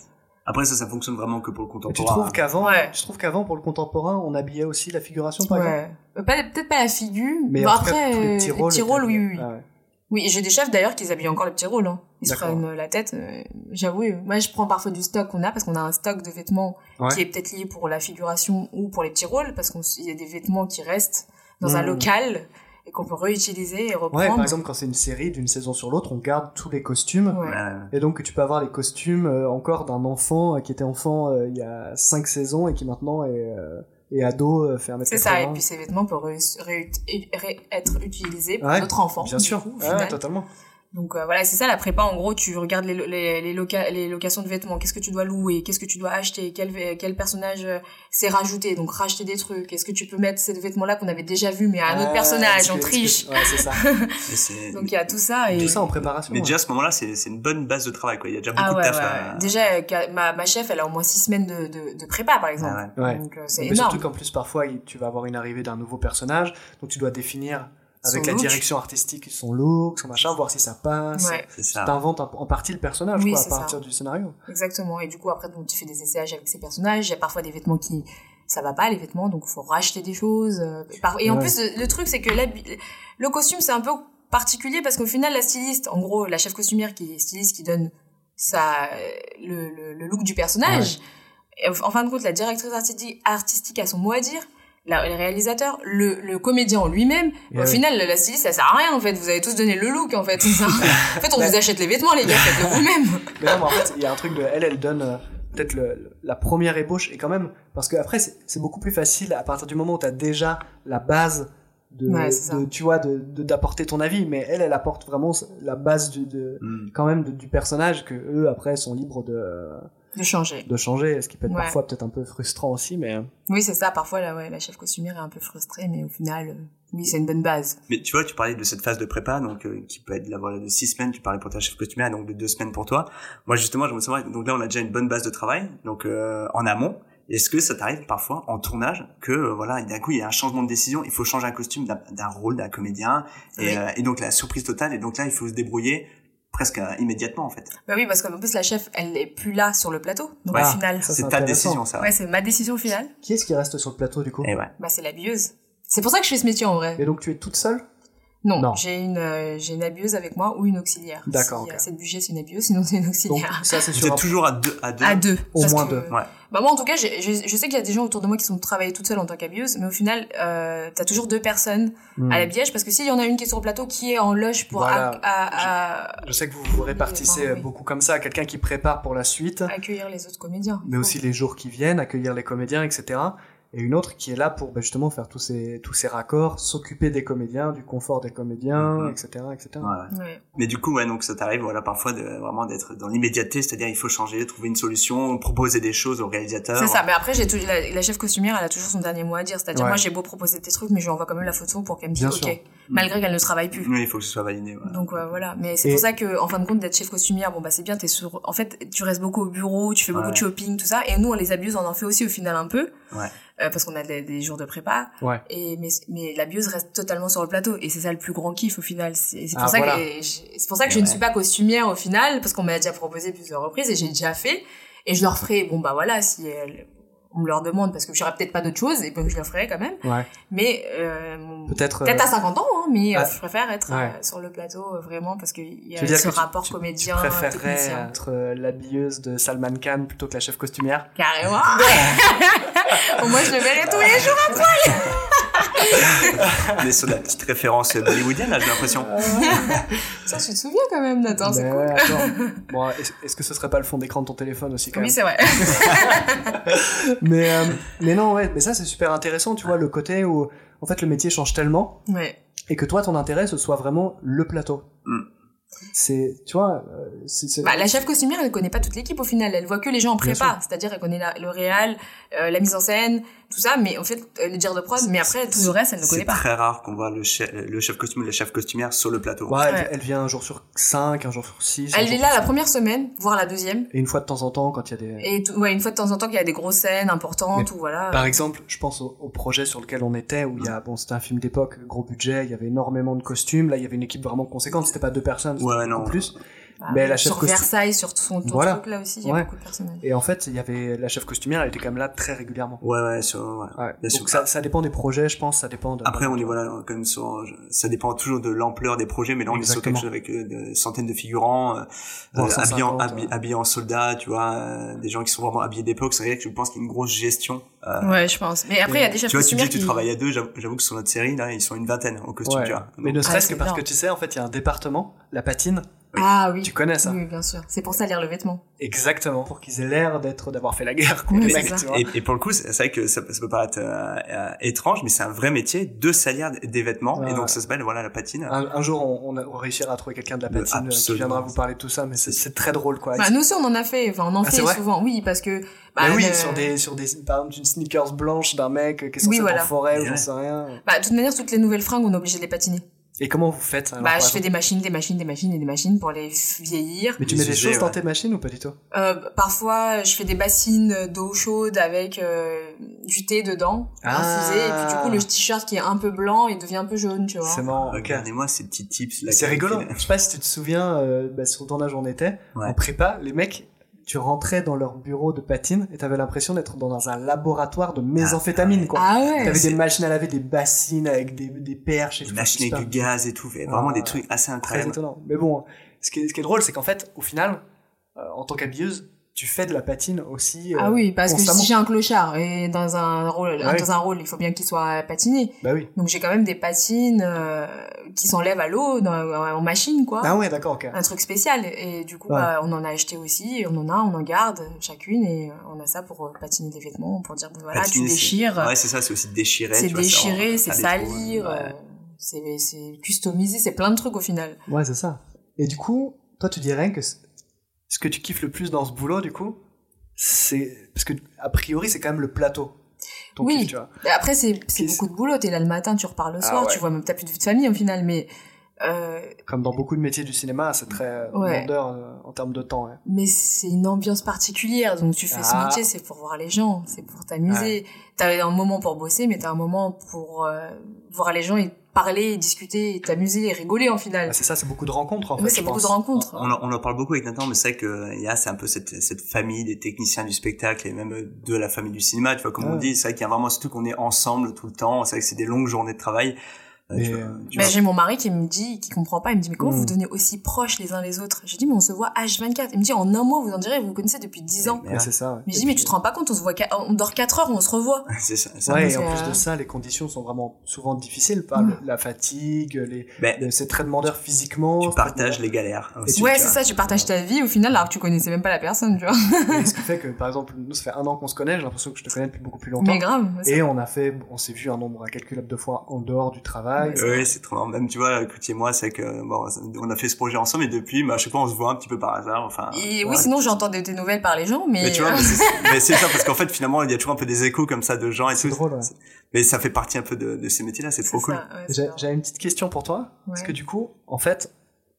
Après, ça, ça fonctionne vraiment que pour le Et contemporain. tu trouves qu'avant, Ouais. tu trouves qu'avant pour le contemporain, on habillait aussi la figuration, par exemple? ouais. Euh, pas- Peut-être pas la figure, Mais cas, après, tous les euh, petits les rôles. petits étaient rôles, oui, oui. oui. Ah ouais. Oui, j'ai des chefs d'ailleurs qui habillent encore les petits rôles. Hein. Ils se prennent la tête. euh, J'avoue, euh, moi je prends parfois du stock qu'on a parce qu'on a un stock de vêtements Ouais. qui est peut-être lié pour la figuration ou pour les petits rôles parce qu'il y a des vêtements qui restent dans un Mhm. local et qu'on peut réutiliser et reprendre. Ouais, par exemple, quand c'est une série d'une saison sur l'autre, on garde tous les costumes. Ouais. Et donc, tu peux avoir les costumes euh, encore d'un enfant euh, qui était enfant euh, il y a 5 saisons et qui maintenant est, euh, est ado, euh, fait 1m80. C'est ça, et puis ces vêtements peuvent ré- ré- ré- être utilisés pour Ouais, d'autres enfants. Bien sûr, coup, totalement. Donc euh, voilà, c'est ça la prépa. En gros, tu regardes les, les, les, loca- les locations de vêtements. Qu'est-ce que tu dois louer? Qu'est-ce que tu dois acheter? Quel, quel personnage euh, s'est rajouté? Donc racheter des trucs. Est-ce que tu peux mettre ces vêtements-là qu'on avait déjà vus mais à un autre Ouais, personnage On triche? Ouais, c'est ça. Donc il y a tout ça. Et... Tout ça en préparation. mais ouais. déjà à ce moment-là, c'est c'est une bonne base de travail, quoi. Il y a déjà beaucoup Ah ouais, de taf ouais. à... Déjà, euh, ma, ma chef, elle a au moins six semaines de, de, de prépa, par exemple. Ah. Donc euh, c'est Mais énorme. surtout qu'en plus, parfois, tu vas avoir une arrivée d'un nouveau personnage, donc tu dois définir avec la look. direction artistique son look, son machin, voir si ça passe. Ouais. T'inventes en partie le personnage, Oui, quoi, à ça. partir du scénario. exactement. Et du coup, après, donc, tu fais des essayages avec ces personnages. Il y a parfois des vêtements qui ça va pas les vêtements donc faut racheter des choses euh, et en Ouais. plus le, truc c'est que le costume c'est un peu particulier parce qu'au final la styliste en gros la chef costumière qui est styliste qui donne sa le, le, le look du personnage en fin de compte la directrice artistique a son mot à dire la, le réalisateur, le, le comédien en lui-même. Et Au final, la styliste, ça sert à rien, en fait. Vous avez tous donné le look, en fait. ça. en fait, on vous achète les vêtements, les gars, faites-le vous-même. Mais non, mais en fait, il y a un truc de elle, elle donne euh, peut-être le- la première ébauche et quand même parce que après c'est c'est beaucoup plus facile à partir du moment où tu as déjà la base de, Ouais, de- tu vois de de- d'apporter ton avis mais elle elle apporte vraiment la base du de Mm. quand même de- du personnage que eux après sont libres de De changer. de changer ce qui peut être Ouais. parfois peut-être un peu frustrant aussi mais Oui, c'est ça. Parfois, là, ouais, la chef costumière est un peu frustrée, mais au final, euh, oui, c'est une bonne base. Mais tu vois, tu parlais de cette phase de prépa, donc euh, qui peut être là, voilà, de six semaines. Tu parlais pour ta chef costumière, donc de deux semaines pour toi. Moi, justement, je me souviens. Donc là, on a déjà une bonne base de travail, donc euh, en amont. Est-ce que ça t'arrive parfois en tournage que euh, voilà, d'un coup, il y a un changement de décision, il faut changer un costume d'un d'un rôle d'un comédien, et, Oui. euh, et donc la surprise totale. Et donc là, il faut se débrouiller presque euh, immédiatement en fait. Bah oui, parce qu'en plus, la chef, elle est plus là sur le plateau. Donc, au final, C'est c'est ta décision, ça. ouais, c'est ma décision finale. qui est-ce qui reste sur le plateau du coup? Et ouais. Bah, c'est l'habilleuse. C'est pour ça que je fais ce métier, en vrai. et donc tu es toute seule? Non, Non. j'ai une, euh, j'ai une habilleuse avec moi ou une auxiliaire. D'accord, Si, ok. euh, cette budget, c'est une habilleuse, sinon c'est une donc auxiliaire. ça c'est un- toujours à deux, à deux. À deux. Au moins que- deux. Ouais. Bah moi en tout cas, je, je sais qu'il y a des gens autour de moi qui sont travaillés toutes seules en tant qu'habilleuse, mais au final, euh, t'as toujours deux personnes Hmm. à l'habillage parce que s'il y en a une qui est sur le plateau, qui est en loge pour Voilà. ac- à- à- je sais que vous vous répartissez Oui, oui. beaucoup comme ça quelqu'un qui prépare pour la suite accueillir les autres comédiens. mais aussi les jours qui viennent, accueillir les comédiens, etc. Et une autre qui est là pour bah, justement faire tous ces, tous ces raccords, s'occuper des comédiens, du confort des comédiens, etc. etc. Ouais. Ouais. Mais du coup, ouais, donc ça t'arrive, voilà, parfois de vraiment d'être dans l'immédiateté, c'est-à-dire il faut changer, trouver une solution, proposer des choses au réalisateur. C'est ça, mais après, j'ai tout, la, la chef costumière, elle a toujours son dernier mot à dire. C'est-à-dire, Ouais. moi, j'ai beau proposer des trucs, mais je lui envoie quand même la photo pour qu'elle me dise OK. sûr. Malgré qu'elle ne travaille plus. Oui, il faut que ce soit validé. voilà. Donc euh, voilà, mais c'est Et- pour ça que en fin de compte d'être chef costumière, bon bah c'est bien, t'es sur, en fait tu restes beaucoup au bureau, tu fais beaucoup Ouais. de shopping, tout ça, et nous on les abuse, on en fait aussi au final un peu, Ouais. euh, parce qu'on a des, des jours de prépa, Ouais. et mais mais l'abuse reste totalement sur le plateau, et c'est ça le plus grand kiff au final. C'est pour Ah, ça voilà. que et je- c'est pour ça que je ne suis pas costumière au final, parce qu'on m'a déjà proposé plusieurs reprises et j'ai déjà fait, et je leur ferai, bon bah voilà, si elles- on me leur demande parce que j'aurais peut-être pas d'autre chose et donc je le ferai quand même Ouais. mais euh, Peut-être. Peut-être euh, à 50 ans, hein, mais euh, Ouais. je préfère être Ouais. euh, sur le plateau euh, vraiment parce qu'il y a ce rapport tu, comédien. tu préférerais technicien. être l'habilleuse de Salman Khan plutôt que la chef costumière? Carrément. Au moins, je le verrai tous les jours. On est sur la petite référence bollywoodienne, là, j'ai l'impression. Ça, tu te souviens quand même, Nathan, c'est cool. ouais, attends. bon, est-ce que ce serait pas le fond d'écran de ton téléphone aussi quand Oui, même c'est vrai. mais, euh, mais non, ouais, mais ça c'est super intéressant, tu vois, le côté où en fait le métier change tellement Ouais. et que toi ton intérêt ce soit vraiment le plateau. Mm. C'est, tu vois, euh, c'est, Bah, la chef costumière, elle connaît pas toute l'équipe au final. Elle voit que les gens en prépa. C'est-à-dire, elle connaît la- le réal, euh, la mise en scène, tout ça, mais en fait, euh, le dire de prod, mais après, tout le reste, elle ne connaît C'est pas. très rare qu'on voit le chef, le chef costume ou la chef costumière sur le plateau. Ouais, elle, Ouais. elle vient un jour sur 5, un jour sur 6. Elle est là la première semaine, voire la deuxième. Et une fois de temps en temps, quand il y a des... Et tout- ouais, une fois de temps en temps qu'il y a des grosses scènes importantes ou voilà. Par exemple, je pense au, au projet sur lequel on était, où il y a, bon, c'était un film d'époque, gros budget, il y avait énormément de costumes, là il y avait une équipe vraiment conséquente, c'était pas deux personnes, c'était Ouais, non. plus. Bah, Mais la chef sur costu- Versailles, sur son, ton Voilà. truc là aussi, il y a Ouais. beaucoup de personnages. Et en fait, il y avait la chef costumière, elle était quand même là très régulièrement. Ouais, ouais, sur, ouais. Ouais. Bien sûr. Donc ça, ça dépend des projets, je pense, ça dépend de. Après, on est voilà, quand même sur, ça dépend toujours de l'ampleur des projets, mais là, on est sur Exactement. quelque chose avec euh, des centaines de figurants, euh, euh, habillés, en, 150, habi- ouais. habillés en soldats, tu vois, euh, des gens qui sont vraiment habillés d'époque. C'est vrai que je pense qu'il y a une grosse gestion. Euh, Ouais, je pense. Mais après, il y a des chefs tu vois, tu dis tu travailles à deux, j'avoue que sur notre série, là, ils sont une vingtaine en costume, Ouais. tu vois. Mais ne serait-ce c'est que parce que tu sais, en fait, il y a un département, la patine. Ah oui. Tu connais ça Oui, bien sûr. C'est pour ça lire le vêtement. Exactement. Pour qu'ils aient l'air d'être, d'avoir fait la guerre, Oui, les c'est mecs, ça. tu vois. Et, et pour le coup, c'est vrai que ça, ça peut paraître euh, euh, étrange, mais c'est un vrai métier de salir des vêtements. Et donc, ça s'appelle, voilà, la patine. Un, un jour, on, on, réussira à trouver quelqu'un de la Mais patine euh, qui absolument. viendra vous parler de tout ça, mais c'est- c'est très drôle, quoi. Bah, nous aussi, on en a fait. Enfin, on en Ah, fait souvent. Oui, parce que... Mais bah, oui, sur des, sur des, par exemple, une sneakers blanche d'un mec euh, qui est censé Oui, voilà. en forêt ou j'en sais rien. Bah, de toute manière, toutes les nouvelles fringues, on est obligé de les patiner. Et comment vous faites alors, bah, je fais des machines, des machines, des machines et des machines pour les vieillir. Mais tu mets des choses dans tes machines ou pas du tout? Euh, parfois, je fais des bassines d'eau chaude avec euh, du thé dedans, Ah. infusé, et puis du coup, le t-shirt qui est un peu blanc, il devient un peu jaune, tu vois. C'est marrant. ok. Regardez-moi ces petits tips. C'est rigolo. Je sais pas si tu te souviens, euh, bah, sur le tournage où on était, Ouais. en prépa, les mecs, tu rentrais dans leur bureau de patine et t'avais l'impression d'être dans un laboratoire de méthamphétamine, quoi. Ah ouais. T'avais des machines à laver, des bassines avec des, des perches et Des tout. machines super avec du gaz et tout. Vraiment Ah, des trucs assez Très incroyables. étonnant. Mais bon, ce qui est, ce qui est drôle, c'est qu'en fait, au final, euh, en tant qu'habilleuse, tu fais de la patine aussi. euh, Ah oui, parce que si j'ai un clochard et dans un rôle, Ah oui. dans un rôle, il faut bien qu'il soit patiné. Bah oui. Donc j'ai quand même des patines euh, qui s'enlèvent à l'eau dans- en machine, quoi. Ah ouais, d'accord, ok. Un truc spécial. Et du coup, Ouais. bah, on en a acheté aussi, on en a, on en garde chacune, et euh, on a ça pour euh, patiner des vêtements, pour dire, voilà, Patiner, tu déchires, Ouais, c'est ça, c'est aussi déchirer. c'est déchirer, c'est salir, ouais. euh, c'est c'est customiser, c'est plein de trucs au final. Ouais, c'est ça. Et du coup, toi, tu dirais que ce que tu kiffes le plus dans ce boulot, du coup, c'est parce que a priori, c'est quand même le plateau. Ton Oui. kiff, tu vois. Mais après, c'est beaucoup de boulot, t'es là le matin, tu repars le Ah soir, ouais. tu vois même, t'as plus de vie de famille au final, mais... Euh, Comme dans beaucoup de métiers du cinéma, c'est très Ouais. demandeur euh, en termes de temps. Ouais. mais c'est une ambiance particulière, donc tu fais Ah. ce métier, c'est pour voir les gens, c'est pour t'amuser. T'as un moment pour bosser, mais t'as un moment pour euh, voir les gens et parler, et discuter, et t'amuser, et rigoler en final. Ah, c'est ça, c'est beaucoup de rencontres en Oui, fait. c'est je beaucoup de rencontres. On en, on en parle beaucoup avec Nathan, mais c'est vrai que il y a c'est un peu cette, cette famille des techniciens du spectacle et même de la famille du cinéma, tu vois, comme on Ouais. dit, c'est vrai qu'il y a vraiment ce truc qu'on est ensemble tout le temps, c'est vrai que c'est des longues journées de travail. Euh, Mais, Mais j'ai mon mari qui me dit, qui comprend pas, il me dit, mais comment Mm. vous devenez aussi proches les uns les autres? J'ai dit, mais on se voit H24. Il me dit, en un mois, vous en direz, vous vous connaissez depuis 10 ans. Mais Ouais, c'est ça. ouais. Mais je dis, mais tu te rends pas compte, on se voit, on dort 4 heures, on se revoit. c'est ça. ça. Ouais, et en plus euh, de ça, les conditions sont vraiment souvent difficiles, par le- la fatigue, les, Mais les- c'est très demandeur physiquement. tu partages les galères. aussi, ouais, c'est ça, tu partages ta vie au final, alors que tu connaissais même pas la personne, tu vois. Et ce qui fait que, par exemple, nous, ça fait un an qu'on se connaît, j'ai l'impression que je te connais depuis beaucoup plus longtemps. Mais grave. Et on a fait, on s'est vu un nombre incalculable de fois en dehors du travail. Oui, c'est trop marrant. Même, tu vois, Kuti et moi, c'est que, bon, on a fait ce projet ensemble et depuis, bah, à chaque fois, on se voit un petit peu par hasard, enfin. Et oui, sinon j'entends des, des nouvelles par les gens, mais, Mais tu vois, mais c'est mais ça, parce qu'en fait, finalement, il y a toujours un peu des échos comme ça de gens et C'est drôle, ouais. Mais ça fait partie un peu de, de ces métiers-là, c'est trop cool. ouais, j'ai une petite question pour toi. Parce que du coup, en fait,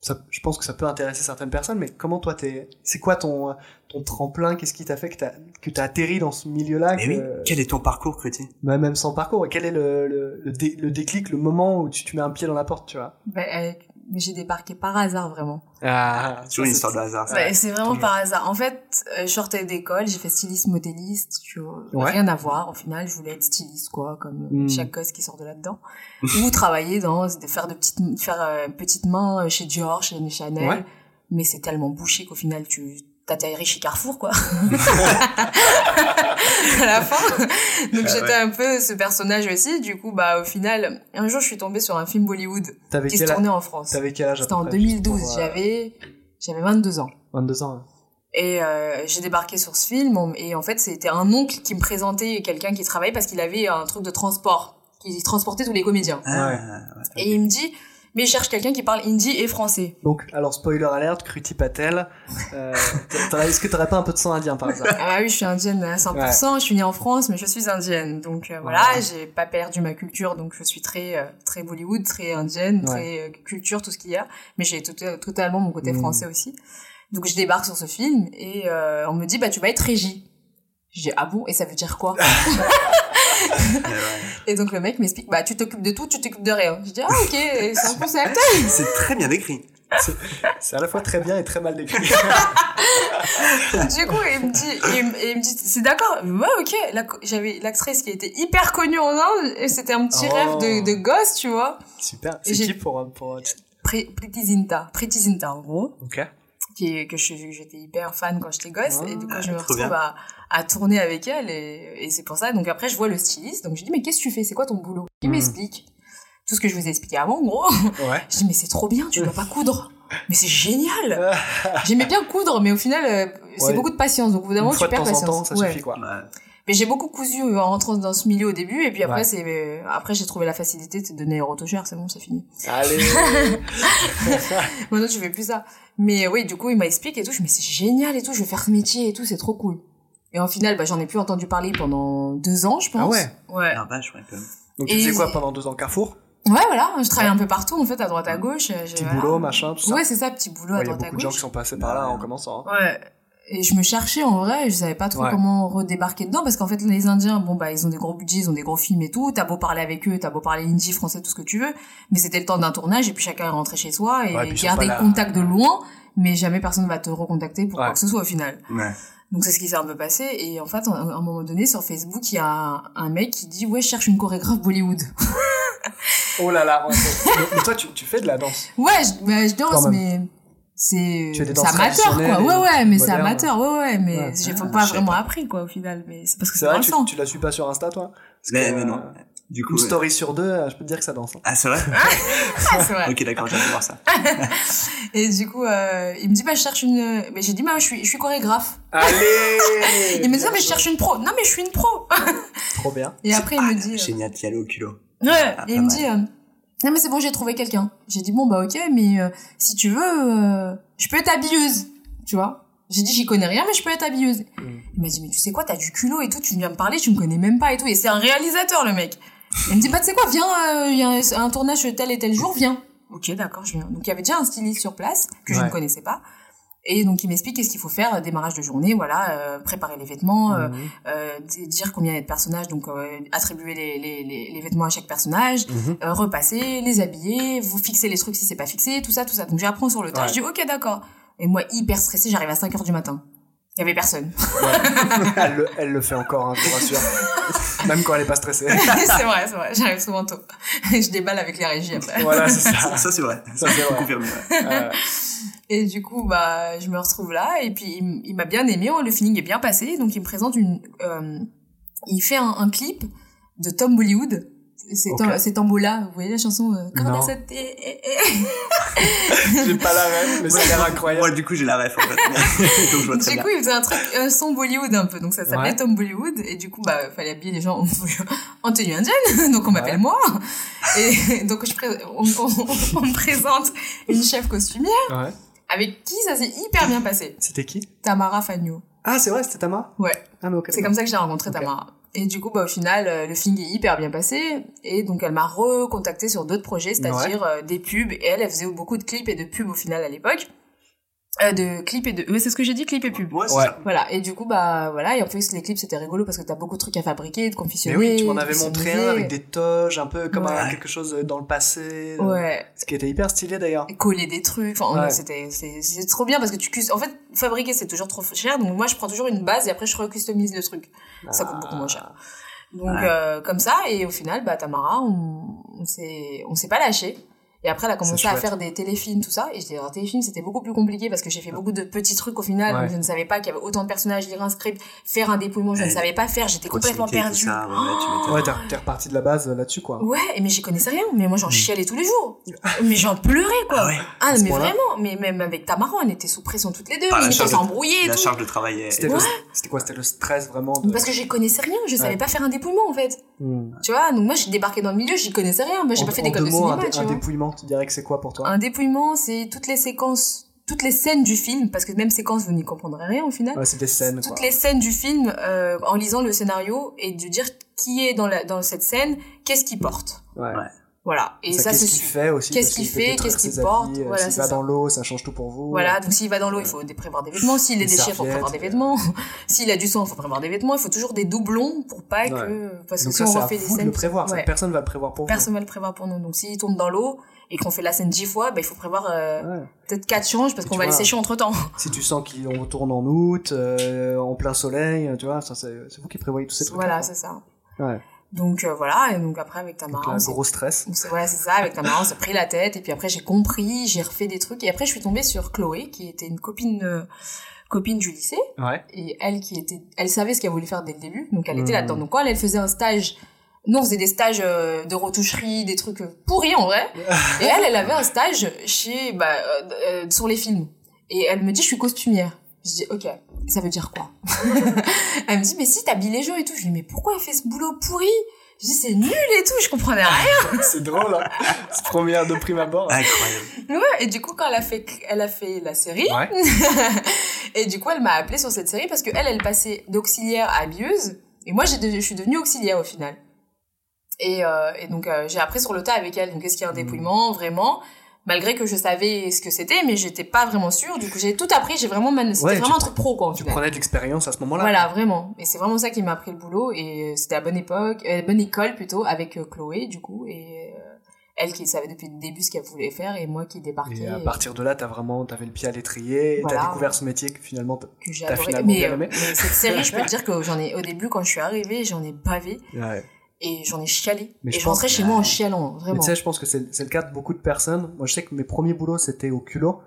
ça, je pense que ça peut intéresser certaines personnes, mais comment toi t'es, c'est quoi ton, ton tremplin? Qu'est-ce qui t'a fait que t'as, que t'as atterri dans ce milieu-là? Mais que- oui, quel est ton parcours, Kuti Bah, même sans parcours. Et quel est le, le, le, dé- le déclic, le moment où tu, tu mets un pied dans la porte, tu vois? Bah, euh, mais j'ai débarqué par hasard, vraiment. Ah, C'est toujours une histoire de hasard. ça. Ouais, c'est vraiment par hasard. En fait, euh, je sortais d'école, j'ai fait styliste modéliste, tu vois, Ouais. rien à voir. Au final, je voulais être styliste, quoi, comme Hmm. chaque gosse qui sort de là-dedans. Ou travailler dans, de faire de petites, faire euh, petites mains euh, chez Dior, chez Chanel. Ouais. Mais c'est tellement bouché qu'au final, tu t'atterris chez Carrefour, quoi. à la fin. Donc Ah j'étais ouais. un peu ce personnage aussi. Du coup, bah, au final, un jour, je suis tombée sur un film Bollywood qui se tournait en France. t'avais quel âge? à C'était en près, juste 2012. pour, euh, J'avais, j'avais 22 ans. 22 ans. hein. Et euh, j'ai débarqué sur ce film et en fait c'était un oncle qui me présentait quelqu'un qui travaillait parce qu'il avait un truc de transport, qui transportait tous les comédiens. Ah, Ouais. ouais. Et il me dit, mais cherche quelqu'un qui parle hindi et français. Donc, alors, spoiler alerte, Kruti Patel, euh, est-ce que t'aurais pas un peu de sang indien, par exemple? Ah oui, je suis indienne à 100%, je suis née en France, mais je suis indienne. Donc euh, voilà, Ouais. j'ai pas perdu ma culture, donc je suis très euh, très Bollywood, très indienne, Ouais. très euh, culture, tout ce qu'il y a. Mais j'ai tout- totalement mon côté Mm. français aussi. Donc je débarque sur ce film et euh, on me dit, bah tu vas être régie. Dis, ah bon, et ça veut dire quoi. Et donc le mec m'explique, bah tu t'occupes de tout, tu t'occupes de rien. Je dis, ah ok, c'est un concept. C'est très bien décrit. C'est- à la fois très bien et très mal décrit. du coup, il me dit, il, me- il me dit, c'est d'accord. Ouais, ok. J'avais l'actrice qui était hyper connue en Inde et c'était un petit Oh. rêve de, de gosse, tu vois. Super. Et C'est qui pour, pour... Pri- Priti Zinta. Priti Zinta, en gros. Ok. Qui est, que je- j'étais hyper fan quand j'étais gosse. et du coup, je me retrouve à, à tourner avec elle et, et c'est pour ça. Donc après, je vois le styliste. Donc je dis, mais qu'est-ce que tu fais? C'est quoi ton boulot? Il Hmm. m'explique. Tout ce que je vous ai expliqué avant, en gros. Ouais. Je dis, mais c'est trop bien, tu dois pas coudre. Mais c'est génial! J'aimais bien coudre, mais au final, euh, c'est Ouais. beaucoup de patience. Donc, évidemment, tu perds temps en patience. temps, ça Ouais. suffit quoi. Mais j'ai beaucoup cousu en rentrant dans ce milieu au début, et puis après, Ouais. c'est, après, j'ai trouvé la facilité de donner rotochère, c'est bon, c'est fini. Allez. Maintenant, je fais plus ça. Mais oui, du coup, il m'a expliqué et tout. Je me c'est génial et tout, je vais faire ce métier et tout, c'est trop cool. Et en final, bah, j'en ai plus entendu parler pendant deux ans, je pense. Ah ouais? Ouais. Ah, vache, ouais, quand même. Donc tu Et- faisais quoi pendant deux ans? Carrefour? Ouais, voilà. Je travaille un peu partout, en fait, à droite, à gauche. Petit voilà. boulot, machin, tout ça. Ouais, c'est ça, petit boulot Ouais, à Il y a droite, à beaucoup de gens gauche. qui sont passés par là en commençant. hein. Ouais. Et je me cherchais en vrai, je savais pas trop Ouais. comment redébarquer dedans parce qu'en fait les Indiens, bon bah ils ont des gros budgets, ils ont des gros films et tout. T'as beau parler avec eux, t'as beau parler hindi, français, tout ce que tu veux, mais c'était le temps d'un tournage et puis chacun est rentré chez soi et Ouais, sont garder contact de loin, mais jamais personne va te recontacter pour Ouais. quoi que ce soit au final. Ouais. Donc c'est ce qui s'est un peu passé et en fait à un moment donné sur Facebook il y a un, mec qui dit ouais je cherche une chorégraphe Bollywood. Oh là là. ouais, c'est- mais, mais toi, tu, tu fais de la danse. Ouais je, bah, je danse mais c'est amateur quoi. Ouais ouais mais c'est amateur ouais ouais mais Ouais. j'ai Ah, pas vraiment pas. appris quoi au final mais c'est parce que C'est vrai sang. tu, tu la suis pas sur Insta, toi? Mais, que, mais non. euh, Du coup. Une ouais. story sur deux, euh, je peux te dire que ça danse. hein. Ah, c'est vrai? Ah, c'est vrai. ok, d'accord, j'ai hâte de voir ça. Et du coup, euh, il me dit, bah, je cherche une, mais j'ai dit, bah, je suis, je suis chorégraphe. Allez Il me dit, non, mais je cherche une pro. Non, mais je suis une pro. Trop bien. Et après, il me dit, euh, Génial, t'y allais au culot. ouais, Ah, et il me dit, non, mais c'est bon, j'ai trouvé quelqu'un. J'ai dit, bon, bah, ok, mais euh, si tu veux, euh, je peux être habilleuse. Tu vois? J'ai dit, j'y connais rien, mais je peux être habilleuse. Mm. Il m'a dit, mais tu sais quoi, t'as du culot et tout, tu viens me parler, tu me connais même pas et tout. Et c'est un réalisateur, le mec. Il me dit, bah, tu sais quoi, viens, euh, il y a un, tournage tel et tel jour, viens. Ok, d'accord, je viens. Donc, il y avait déjà un styliste sur place, que je ne connaissais pas. Et donc, il m'explique qu'est-ce qu'il faut faire, euh, démarrage de journée, voilà, euh, préparer les vêtements, euh, Mhm. euh, dire combien il y a de personnages, donc euh, attribuer les, les, les, les vêtements à chaque personnage, Mhm. euh, repasser, les habiller, vous fixer les trucs si c'est pas fixé, tout ça, tout ça. Donc j'apprends sur le tas, Ouais. je dis ok d'accord. Et moi hyper stressée, j'arrive à 5 heures du matin. Il y avait personne. elle, le, elle le fait encore, hein, je vous rassure. Même quand elle est pas stressée. c'est vrai, c'est vrai, j'arrive souvent tôt. je déballe avec les régies après. Voilà, c'est Ça, c'est vrai. Ça, c'est vrai. Confirmé, ouais. Euh, Et du coup, bah, je me retrouve là, et puis il, m'a bien aimé, le feeling est bien passé, donc il me présente une, euh, il fait un, un clip de Tom Bollywood. C'est Ok. Tom- c'est Tambola, vous voyez la chanson euh, Quand s'est- eh, eh, eh. J'ai pas la rêve, mais ça a l'air Moi, incroyable. du coup, j'ai la ref, en fait. Donc, je vois très Du bien. coup, il faisait un truc, un son Bollywood un peu, donc ça s'appelait Ouais. Tom Bollywood, et du coup, bah, fallait habiller les gens en, en tenue indienne, donc on m'appelle Ouais. moi. Et donc, je pré- on, on- on me présente une chef costumière, Ouais. avec qui ça s'est hyper bien passé. C'était qui? Tamara Fagno. Ah, c'est vrai, c'était Tama Ouais. Ah, mais ok. C'est comme ça que j'ai rencontré. Tamara. Et du coup, bah, au final, euh, le feeling est hyper bien passé. Et donc, elle m'a recontacté sur d'autres projets, c'est-à-dire euh, des pubs. Et elle, elle faisait beaucoup de clips et de pubs au final à l'époque. Euh, de clips et de... Ouais, c'est ce que j'ai dit, clips et pubs. Ouais, c'est Ouais. ça. Voilà. Et du coup, bah, voilà. Et en plus, les clips, c'était rigolo parce que t'as beaucoup de trucs à fabriquer, de Mais confitionner. oui, tu m'en avais montré un avec des toges, un peu comme Ouais. un- quelque chose dans le passé. Ouais. Ce qui était hyper stylé d'ailleurs. Coller des trucs. Enfin, Ouais. c'était, c'est, c'est trop bien parce que tu cus... En fait, fabriquer, c'est toujours trop cher. Donc, moi, je prends toujours une base et après, je recustomise le truc. Ça coûte beaucoup moins cher. Donc Ouais. euh, comme ça et au final bah Tamara on, on s'est on s'est pas lâché et après elle a commencé à faire des téléfilms tout ça et je dis alors téléfilm c'était beaucoup plus compliqué parce que j'ai fait beaucoup de petits trucs au final Ouais. donc je ne savais pas qu'il y avait autant de personnages lire un script faire un dépouillement je ne Ouais. savais pas faire j'étais complètement perdue ça, ouais, ouais. Ouais, t'es t'es reparti de la base euh, là-dessus, quoi. Ouais, mais j'y connaissais rien. Mais moi, j'en chialais tous les jours. Mais j'en pleurais, quoi. Ah ouais, Ah, mais vraiment. Mais même avec Tamara, on était sous pression toutes les deux. Limite, on s'embrouillait et La tout. charge de travail. C'était quoi? C'était le stress vraiment de... Parce que j'y connaissais rien. Je savais Ouais. pas faire un dépouillement, en fait. Hmm. Tu vois, donc moi, j'ai débarqué dans le milieu, j'y connaissais rien. Moi, j'ai pas fait d'école de cinéma, un, tu un vois. Dépouillement, tu dirais que c'est quoi pour toi? Un dépouillement, c'est toutes les séquences, toutes les scènes du film, parce que même séquences, vous n'y comprendrez rien au final. Ouais, c'est des scènes, toutes quoi. les scènes du film euh, en lisant le scénario et de dire qui est dans, la, dans cette scène, qu'est-ce qu'il porte. Ouais. Ouais. Voilà. Et ça, qu'est-ce c'est qu'il sûr. fait aussi Qu'est-ce qu'il fait, qu'est-ce qu'il porte, habits, euh, voilà, S'il c'est va ça. dans l'eau, ça change tout pour vous. Voilà, donc s'il va dans l'eau, il faut prévoir des vêtements. S'il est déchiré, il faut prévoir des vêtements. S'il a du sang, il faut prévoir des vêtements. Il faut toujours des doublons pour pas que... Parce que si ça, on refait des de scènes... le prévoir. ça. Personne va le prévoir pour Personne va le prévoir pour nous. Donc s'il tombe dans l'eau et qu'on fait la scène dix fois, bah, il faut prévoir euh. Ouais. peut-être quatre changes parce qu'on va les sécher entre temps. Si tu sens qu'on retourne en août, euh, en plein soleil, tu vois, ça, c'est c'est vous qui prévoyez tous ces trucs. Voilà, c'est ça. Ouais. Donc euh, voilà, et donc après avec là, on s'est- gros stress. voilà, c'est ça, avec Tamara, on s'est pris la tête et puis après j'ai compris, j'ai refait des trucs et après je suis tombée sur Chloé qui était une copine euh, copine du lycée Ouais. et elle qui était elle savait ce qu'elle voulait faire dès le début donc elle était Mhm. là-dedans donc quand elle, elle faisait un stage nous on faisait des stages euh, de retoucherie des trucs euh, pourris en vrai et elle elle avait un stage chez bah euh, sur les films et elle me dit je suis costumière je dis ok ça veut dire quoi? Elle me dit mais si t'habilles les gens et tout je lui dis mais pourquoi elle fait ce boulot pourri? Je dis c'est nul et tout je comprenais rien c'est drôle, hein. C'est première de prime abord. Incroyable. ouais et du coup quand elle a fait elle a fait la série Ouais. et du coup, elle m'a appelée sur cette série parce que elle, elle passait d'auxiliaire à habilleuse. Et moi, j'ai de- je suis devenue auxiliaire au final. Et, euh, et donc, euh, j'ai appris sur le tas avec elle. Donc, est-ce qu'il y a un dépouillement, vraiment? Malgré que je savais ce que c'était, mais j'étais pas vraiment sûre. Du coup, j'ai tout appris. J'ai vraiment, man- c'était Ouais, vraiment un truc pro, quoi, Tu prenais de l'expérience à ce moment-là. Voilà, vraiment. Et c'est vraiment ça qui m'a appris le boulot. Et euh, c'était à bonne époque, euh, bonne école plutôt, avec euh, Chloé, du coup. Et euh, elle qui savait depuis le début ce qu'elle voulait faire, et moi qui débarquais. Et à et partir de là, t'as vraiment, t'avais le pied à l'étrier, Voilà. t'as découvert ce métier que finalement, t'as- que j'ai T'as adoré. finalement Mais, bien aimé mais cette série, je peux te dire que j'en ai, au début, quand je suis arrivée, j'en ai bavé ouais. Et j'en ai chialé. Mais et je rentrais que- chez moi en chialant, Mais vraiment. tu sais, je pense que c'est c'est le cas de beaucoup de personnes. Moi, je sais que mes premiers boulots, c'était au culot.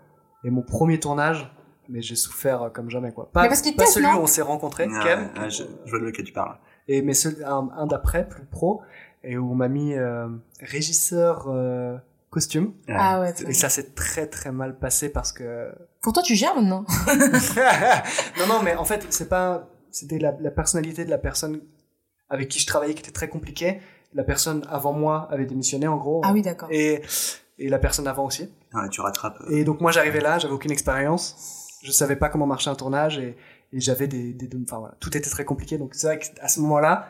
Et mon premier tournage, mais j'ai souffert euh, comme jamais, quoi. Pas, Mais parce qu'il pas teste, celui non où on s'est rencontrés, ouais, je, je vois de lequel tu parles. et, mais celui- un, un d'après, plus pro, et où on m'a mis euh, régisseur euh, costume. Ah ouais. Et ça s'est très très mal passé parce que... Pour toi, tu gères maintenant. non, non, mais en fait, c'est pas... C'était la, la personnalité de la personne avec qui je travaillais qui était très compliquée. La personne avant moi avait démissionné, en gros. Ah oui, d'accord. Et, et la personne avant aussi. Ouais, tu rattrapes. euh, Et donc moi j'arrivais là, j'avais aucune expérience, je savais pas comment marchait un tournage et, et j'avais des, des, enfin voilà, tout était très compliqué. Donc c'est vrai qu'à ce moment-là,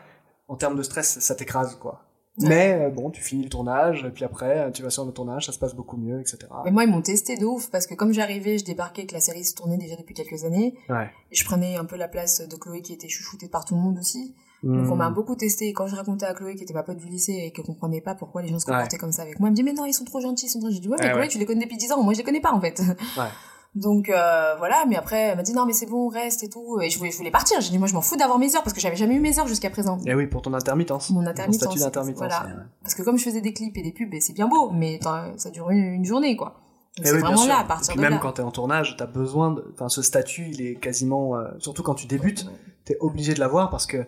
en termes de stress, ça t'écrase quoi. Mais euh, bon, tu finis le tournage, et puis après tu vas sur le tournage, ça se passe beaucoup mieux, etc. Mais moi, ils m'ont testé de ouf parce que comme j'arrivais, je débarquais que la série se tournait déjà depuis quelques années. Ouais. Et je prenais un peu la place de Chloé qui était chouchoutée par tout le monde aussi. Donc on Hmm. m'a beaucoup testé. Et quand je racontais à Chloé qui était ma pote du lycée et qu'elle comprenait pas pourquoi les gens se Ouais. comportaient comme ça avec moi, elle me dit mais non, ils sont trop gentils, ils sont trop... J'ai dit ouais, mais Ouais, Chloé, ouais. tu les connais depuis 10 ans. Moi, je les connais pas en fait. Ouais. Donc euh, voilà, mais après elle m'a dit non mais c'est bon, reste et tout. Et je voulais, je voulais partir. J'ai dit moi je m'en fous d'avoir mes heures parce que j'avais jamais eu mes heures jusqu'à présent. Et oui, pour ton intermittence. Mon intermittence. statut d'intermittence. Voilà. ouais. Parce que comme je faisais des clips et des pubs, ben, c'est bien beau, mais ça dure une, une journée quoi. Eh c'est oui, vraiment là à Et partir puis de même là. quand t'es en tournage, t'as besoin de, enfin ce statut, il est quasiment, euh, surtout quand tu débutes, t'es obligé de l'avoir parce que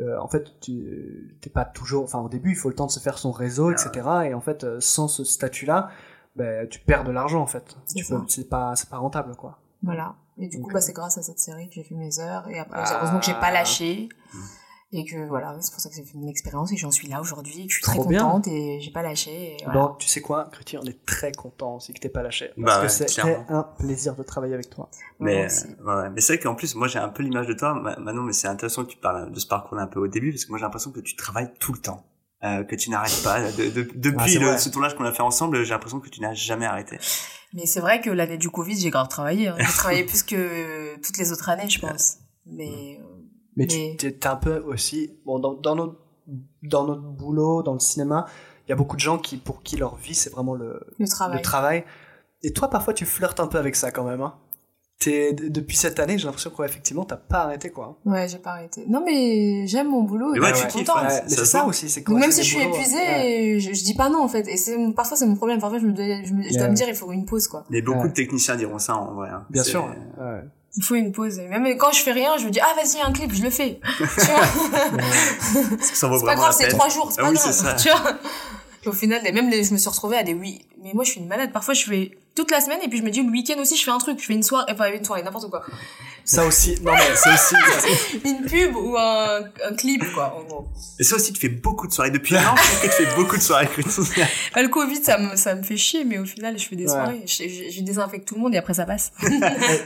euh, en fait tu t'es pas toujours, enfin au début il faut le temps de se faire son réseau, etc. Et en fait euh, sans ce statut-là, ben tu perds de l'argent en fait. C'est pas, c'est pas rentable quoi. Voilà. Et du Donc, coup, euh, bah, c'est grâce à cette série que j'ai fait mes heures. Et après, Ah. heureusement que j'ai pas lâché. Et que voilà, c'est pour ça que fait une expérience et j'en suis là aujourd'hui. et Que je suis très Trop bien. contente et j'ai pas lâché. et voilà. Donc tu sais quoi, Cruty, on est très content aussi que t'aies pas lâché parce Bah que ouais, c'était un plaisir de travailler avec toi. Mais, euh, ouais, mais c'est vrai qu'en plus, moi, j'ai un peu l'image de toi, Ma- Manon, mais c'est intéressant que tu parles de ce parcours un peu au début, parce que moi, j'ai l'impression que tu travailles tout le temps. Euh, que tu n'arrêtes pas. De- de- depuis c'est le, ce tournage qu'on a fait ensemble, j'ai l'impression que tu n'as jamais arrêté. Mais c'est vrai que l'année du Covid, j'ai grave travaillé. hein. J'ai travaillé plus que toutes les autres années, je pense. Mais, euh, Mais, Mais- tu t'es un peu aussi, bon, dans, dans, notre, dans notre boulot, dans le cinéma, il y a beaucoup de gens qui, pour qui leur vie, c'est vraiment le, le travail. le travail. Et toi, parfois, tu flirtes un peu avec ça quand même. Hein. T'es- d- depuis cette année, j'ai l'impression qu'effectivement, t'as pas arrêté, quoi. Ouais, j'ai pas arrêté. Non, mais j'aime mon boulot. Mais et ouais, je tu suis contente. c'est ça aussi, c'est même si je suis épuisée, ouais. je, je dis pas non en fait. Et c'est parfois c'est mon problème. Parfois je me, dois- je, me- je dois me dire il faut une pause quoi. Mais beaucoup Ouais. de techniciens diront ça, en vrai. hein. Bien sûr. ouais. Il faut une pause. Et même quand je fais rien, je me dis ah vas-y un clip, je le fais. tu vois C'est pas grave, c'est trois jours, c'est Ah pas oui, grave. Tu vois? Et au final, même les, je me suis retrouvée à des oui. Mais moi, je suis une malade. Parfois, je fais toute la semaine et puis je me dis le week-end aussi je fais un truc, je fais une soirée, enfin une soirée, n'importe quoi. Ça aussi, non mais c'est aussi. Une pub ou un, un clip quoi, en gros. Et ça aussi, tu fais beaucoup de soirées. Depuis un an, que tu fais beaucoup de soirées. Bah, le Covid, ça me, ça me fait chier, mais au final, je fais des Ouais. soirées. Je, je, je désinfecte tout le monde et après ça passe.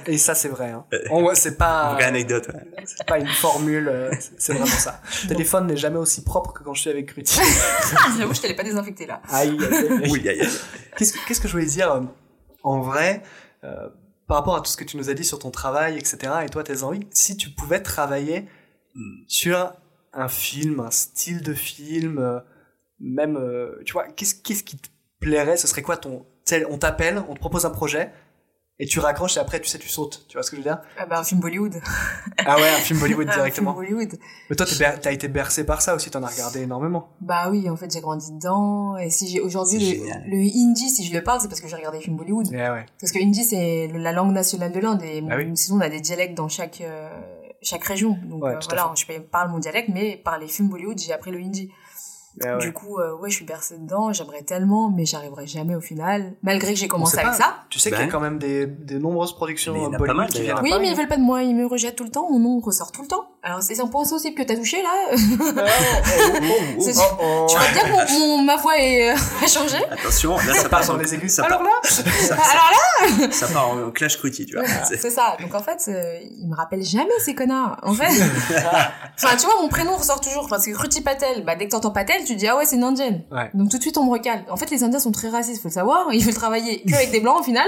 et, et ça c'est vrai. Hein. On voit, c'est pas. Vraie anecdote. ouais. C'est pas une formule, euh, c'est- vraiment ça. Le téléphone n'est jamais aussi propre que quand je suis avec Ruti. J'avoue, je te l'ai pas désinfecté là. Aïe, aïe, aïe. Oui, aïe, aïe. Qu'est-ce que, qu'est-ce que je voulais dire euh, en vrai euh, par rapport à tout ce que tu nous as dit sur ton travail, etc. et toi tes envies, si tu pouvais travailler sur un film, un style de film, euh, même, euh, tu vois, qu'est-ce, qui te plairait? Ce serait quoi ton... on t'appelle, on te propose un projet, et tu raccroches et après, tu sais, tu sautes. Tu vois ce que je veux dire? Ah bah, un film Bollywood. Ah ouais, un film Bollywood Un film directement. Bollywood. Mais toi, t'as été bercé par ça aussi, t'en as regardé énormément. Bah oui, en fait, j'ai grandi dedans. Et si j'ai aujourd'hui le, hindi, si je le parle, c'est parce que j'ai regardé les films Bollywood. Eh ouais. Parce que hindi, c'est la langue nationale de l'Inde. Et Ah oui. même si on a des dialectes dans chaque, euh, chaque région. Donc Ouais, euh, voilà, je parle mon dialecte, mais par les films Bollywood, j'ai appris le hindi. Eh ouais. Du coup, euh, ouais, je suis bercée dedans, j'aimerais tellement, mais j'arriverai jamais au final. Malgré que j'ai commencé avec pas. ça. Tu sais Bah qu'il y a quand même des, des nombreuses productions Mais il y en a Bollywood pas mal, qui viennent à Oui, Paris. mais ils veulent pas de moi, ils me rejettent tout le temps, mon nom ressort tout le temps. Alors c'est un point sensible que t'as touché là. C'est- Oh, oh. Tu vas dire que mon, mon- ma voix est, euh, a changé Attention, là, ça part Sur en les aigus. Ça Alors part, là ça, ça- Alors là ça part en clash cruty, tu vois. C'est- ça. Donc en fait, euh, ils me rappellent jamais ces connards. En fait, enfin tu vois, mon prénom ressort toujours parce que Kruti Patel. Bah dès que t'entends Patel, tu dis ah ouais c'est une indienne. Ouais. Donc tout de suite on me recale. En fait, les Indiens sont très racistes, faut le savoir. Ils veulent travailler que avec des blancs au final,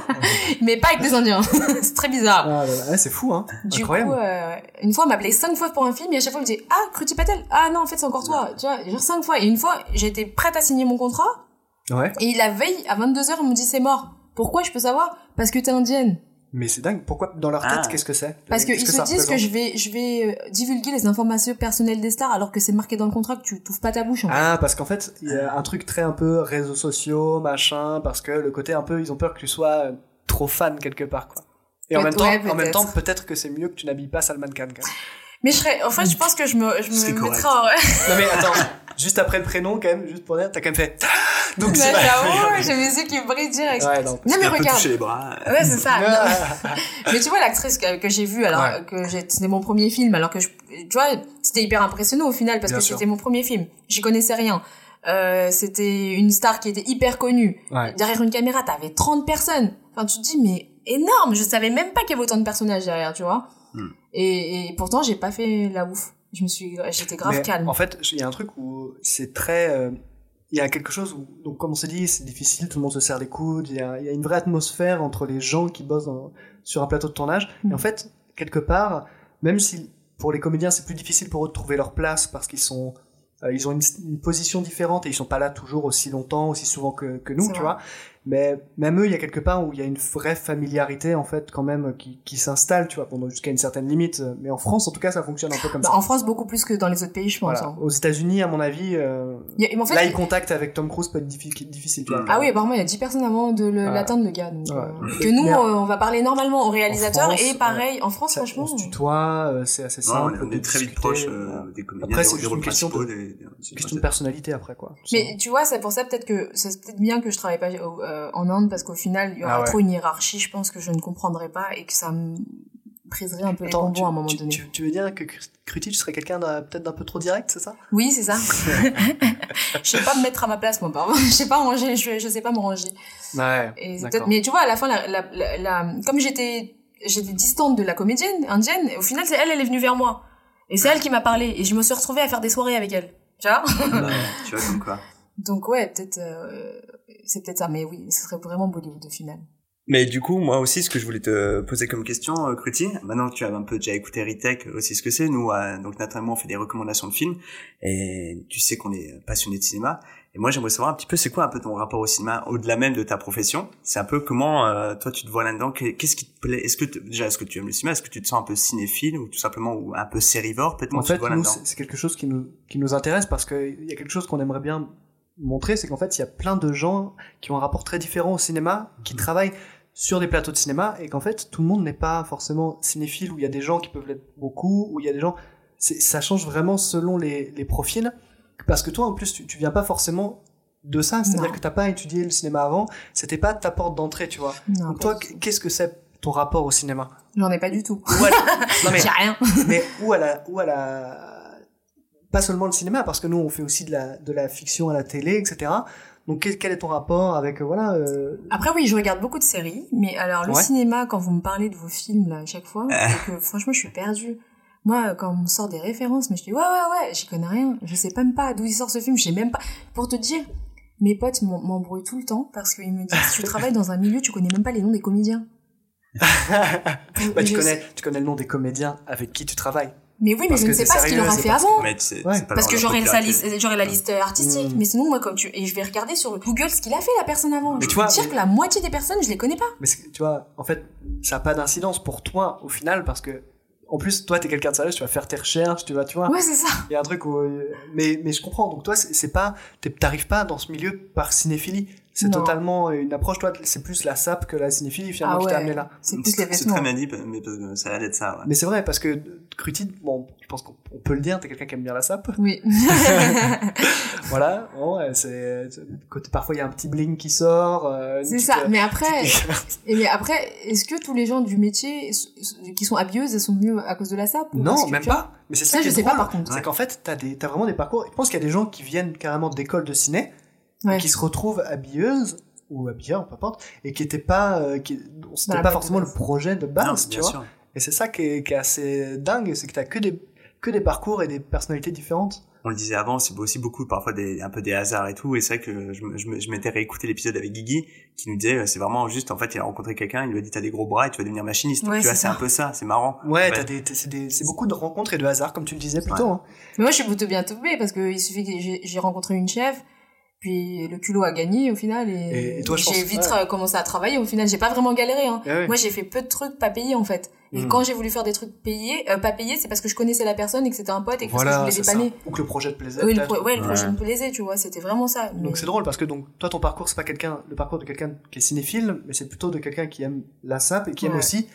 mais pas avec des Indiens. c'est très bizarre. Ah. Ouais, c'est fou, hein. Du Incroyable. coup, euh, une fois, on m'appelait cinq fois pour un film et à chaque fois, on me disait Ah, Kruti Patel Ah non, en fait, c'est encore toi. Tu vois, genre cinq fois. Et une fois, j'étais prête à signer mon contrat Ouais. et la veille, à 22h, on me dit C'est mort. Pourquoi je peux savoir? Parce que t'es indienne. Mais c'est dingue. Pourquoi dans leur tête, Ah. qu'est-ce que c'est? Parce qu'ils ça se disent que je vais, je vais euh, divulguer les informations personnelles des stars alors que c'est marqué dans le contrat que tu t'ouvres pas ta bouche. En fait. Ah, parce qu'en fait, il y a un truc très un peu réseaux sociaux, machin, parce que le côté un peu, ils ont peur que tu sois euh, trop fan quelque part, quoi. Et en même temps, ouais, en même peut-être. temps, peut-être que c'est mieux que tu n'habilles pas Salman Khan, quand même. Mais je serais, en fait, je pense que je me, je me mettrais en, Non mais attends, juste après le prénom, quand même, juste pour dire, t'as quand même fait. Donc c'est j'ai mes yeux qui brillent direct. Ouais, non. Non, mais regarde. toucher les bras. Ouais, c'est ça. Ah. Mais tu vois, l'actrice que, que j'ai vue, alors Ouais. que c'était mon premier film, alors que je, tu vois, c'était hyper impressionnant au final parce Bien que c'était mon premier film. J'y connaissais rien. Euh, c'était une star qui était hyper connue. Ouais. Derrière une caméra, t'avais 30 personnes. Enfin, tu te dis, mais énorme. Je savais même pas qu'il y avait autant de personnages derrière, tu vois. Hmm. Et, et pourtant, j'ai pas fait la ouf. Je me suis, j'étais grave Mais calme. En fait, il y a un truc où c'est très. euh, Il y a quelque chose où, donc comme on s'est dit, c'est difficile, tout le monde se serre les coudes, il y a, il y a une vraie atmosphère entre les gens qui bossent dans- sur un plateau de tournage. Et Mm. en fait, quelque part, même si pour les comédiens c'est plus difficile pour eux de trouver leur place parce qu'ils sont. euh, ils ont une, une position différente et ils sont pas là toujours aussi longtemps, aussi souvent que, que nous, tu vrai. vois. Mais même eux, il y a quelque part où il y a une vraie familiarité en fait quand même qui, qui s'installe, tu vois, pendant jusqu'à une certaine limite. Mais en France, en tout cas, ça fonctionne un peu comme Bah, ça. en France, beaucoup plus que dans les autres pays, je pense. Voilà. hein. Aux États-Unis, à mon avis, euh, Il y a- en fait, l'eye contact avec Tom Cruise peut être diffi- difficile. tu vois. Ah oui, apparemment, il y a 10 personnes avant de le- l'atteindre, le gars. donc, Ouais. euh, que nous, Mais- euh, on va parler normalement au réalisateur. France, et pareil, en France, franchement. on se tutoie, euh, c'est assez Ouais, simple. on est très vite proche des comédiens, Après, c'est une question de- des- des- C'est question de personnalité après, quoi. Mais tu vois, c'est pour ça peut-être que c'est peut-être bien que je travaille pas au- euh, en Inde parce qu'au final, il y aura Ah ouais. trop une hiérarchie, je pense que je ne comprendrais pas et que ça me briserait un peu les Attends, bonbons tu, à un moment tu, donné. tu- tu veux dire que tu serais quelqu'un peut-être d'un peu trop direct, c'est ça? Oui, c'est ça. je sais pas me mettre à ma place, moi, pardon. Je sais pas ranger, je, je sais pas me ranger. Ouais. Et mais tu vois, à la fin, la, la, la, la- comme j'étais, j'étais distante de la comédienne indienne, au final, c'est elle, elle est venue vers moi. Et c'est elle qui m'a parlé. Et je me suis retrouvée à faire des soirées avec elle. Tu vois? Tu vois, comme quoi. Donc ouais, peut-être, euh, c'est peut-être ça. Mais oui, ce serait vraiment Bollywood au final. Mais du coup, moi aussi, ce que je voulais te poser comme question, euh, Cruty, maintenant que tu as un peu déjà écouté Ritech aussi ce que c'est, nous, euh, donc naturellement, on fait des recommandations de films, et tu sais qu'on est passionné de cinéma, et moi j'aimerais savoir un petit peu, c'est quoi un peu ton rapport au cinéma, au-delà même de ta profession, c'est un peu comment euh, toi tu te vois là-dedans, Que- qu'est-ce qui te plaît, est-ce que, déjà, est-ce que tu aimes le cinéma, est-ce que tu te sens un peu cinéphile, ou tout simplement, ou un peu sérivore, peut-être, En comment tu fait, te vois nous, là-dedans? c'est c'est quelque chose qui nous, qui nous intéresse parce qu'il y a quelque chose qu'on aimerait bien montrer, c'est qu'en fait, il y a plein de gens qui ont un rapport très différent au cinéma, qui travaillent sur des plateaux de cinéma, et qu'en fait, tout le monde n'est pas forcément cinéphile, où il y a des gens qui peuvent l'être beaucoup, où il y a des gens... Ça change vraiment selon les, les profils, parce que toi, en plus, tu, tu viens pas forcément de ça, c'est-à-dire que t'as pas étudié le cinéma avant, c'était pas ta porte d'entrée, tu vois. Non, Donc toi, qu'est-ce que c'est ton rapport au cinéma? J'en ai pas du tout. Ou à la- Non mais J'ai rien. mais où à la où à la pas seulement le cinéma parce que nous on fait aussi de la de la fiction à la télé etc donc quel, quel est ton rapport avec euh, voilà euh, Après oui, je regarde beaucoup de séries, mais alors le Ouais. cinéma, quand vous me parlez de vos films là à chaque fois, que franchement je suis perdue. Moi, quand on me sort des références, mais je dis ouais ouais ouais, j'y connais rien. Je sais même pas d'où il sort ce film. Je sais même pas. Pour te dire, mes potes m'embrouillent tout le temps parce qu'ils me disent tu travailles dans un milieu, tu connais même pas les noms des comédiens. bah, tu connais sais- tu connais le nom des comédiens avec qui tu travailles Mais oui, mais Parce je ne sais pas ce qu'il aura fait parce- avant. Mais c'est Ouais. c'est pas Parce dans que j'aurai liste, j'aurai la liste artistique, Mm. mais sinon moi comme tu et je vais regarder sur Google ce qu'il a fait la personne avant. Mais je tu peux vois, te dire mais- que la moitié des personnes je les connais pas. mais tu vois en fait ça a pas d'incidence pour toi au final parce que en plus toi t'es quelqu'un de sérieux tu vas faire tes recherches tu vas tu vois Ouais c'est ça. il y a un truc où euh, mais mais je comprends donc toi c'est c'est pas t'arrives pas dans ce milieu par cinéphilie c'est Non. totalement une approche toi c'est plus la sape que la cinéphilie finalement Ah qui t'a ouais. amené là C'est plus les C'est très bien dit, mais parce que ça a l'air d'être ça. ouais. Mais c'est vrai, parce que Cruty, bon, je pense qu'on on peut le dire, t'es quelqu'un qui aime bien la sape. Oui. Voilà, bon, ouais, c'est, parfois il y a un petit bling qui sort. euh, c'est petite, ça. euh, Mais après, et mais après, est-ce que tous les gens du métier qui sont habilleuses, elles sont venues à cause de la sape Non, même pas. Mais c'est ça, Ça, je sais pas par contre. C'est qu'en fait, t'as des, t'as vraiment des parcours. Je pense qu'il y a des gens qui viennent carrément d'écoles de ciné, Ouais. qui se retrouvent habilleuses ou habilleurs, peu importe, et qui étaient pas, euh, c'était pas forcément le base. projet de base, Non, tu vois. sûr. Et c'est ça qui est, qui est assez dingue, c'est que t'as que des, que des parcours et des personnalités différentes. On le disait avant, c'est aussi beaucoup parfois des, un peu des hasards et tout. Et c'est vrai que je, je, je m'étais réécouté l'épisode avec Guigui qui nous disait, euh, c'est vraiment juste, en fait, il a rencontré quelqu'un, il lui a dit, t'as des gros bras et tu vas devenir machiniste. Ouais, tu vois, c'est c'est un peu ça, c'est marrant. Ouais, t'as des, t'as- c'est des, c'est beaucoup de rencontres et de hasards, comme tu le disais plus tôt. Ouais. hein. Mais moi, je suis plutôt bien tombée parce que il suffit que j'ai j'ai rencontré une chef, puis le culot a gagné au final et, Et- et toi, je j'ai pense- vite ouais. commencé à travailler. Au final, j'ai pas vraiment galéré. Hein. Ah ouais. Moi, j'ai fait peu de trucs pas payés en fait. Et Hmm. quand j'ai voulu faire des trucs payés, euh, pas payés, c'est parce que je connaissais la personne et que c'était un pote et que parce que Voilà, je voulais dépanner. Ou que le projet te plaisait. Oui, le, peut-être. pro- ouais, le projet me plaisait, tu vois, c'était vraiment ça. Mais- Donc c'est drôle parce que donc toi ton parcours c'est pas quelqu'un le parcours de quelqu'un qui est cinéphile mais c'est plutôt de quelqu'un qui aime la sape et qui aime aussi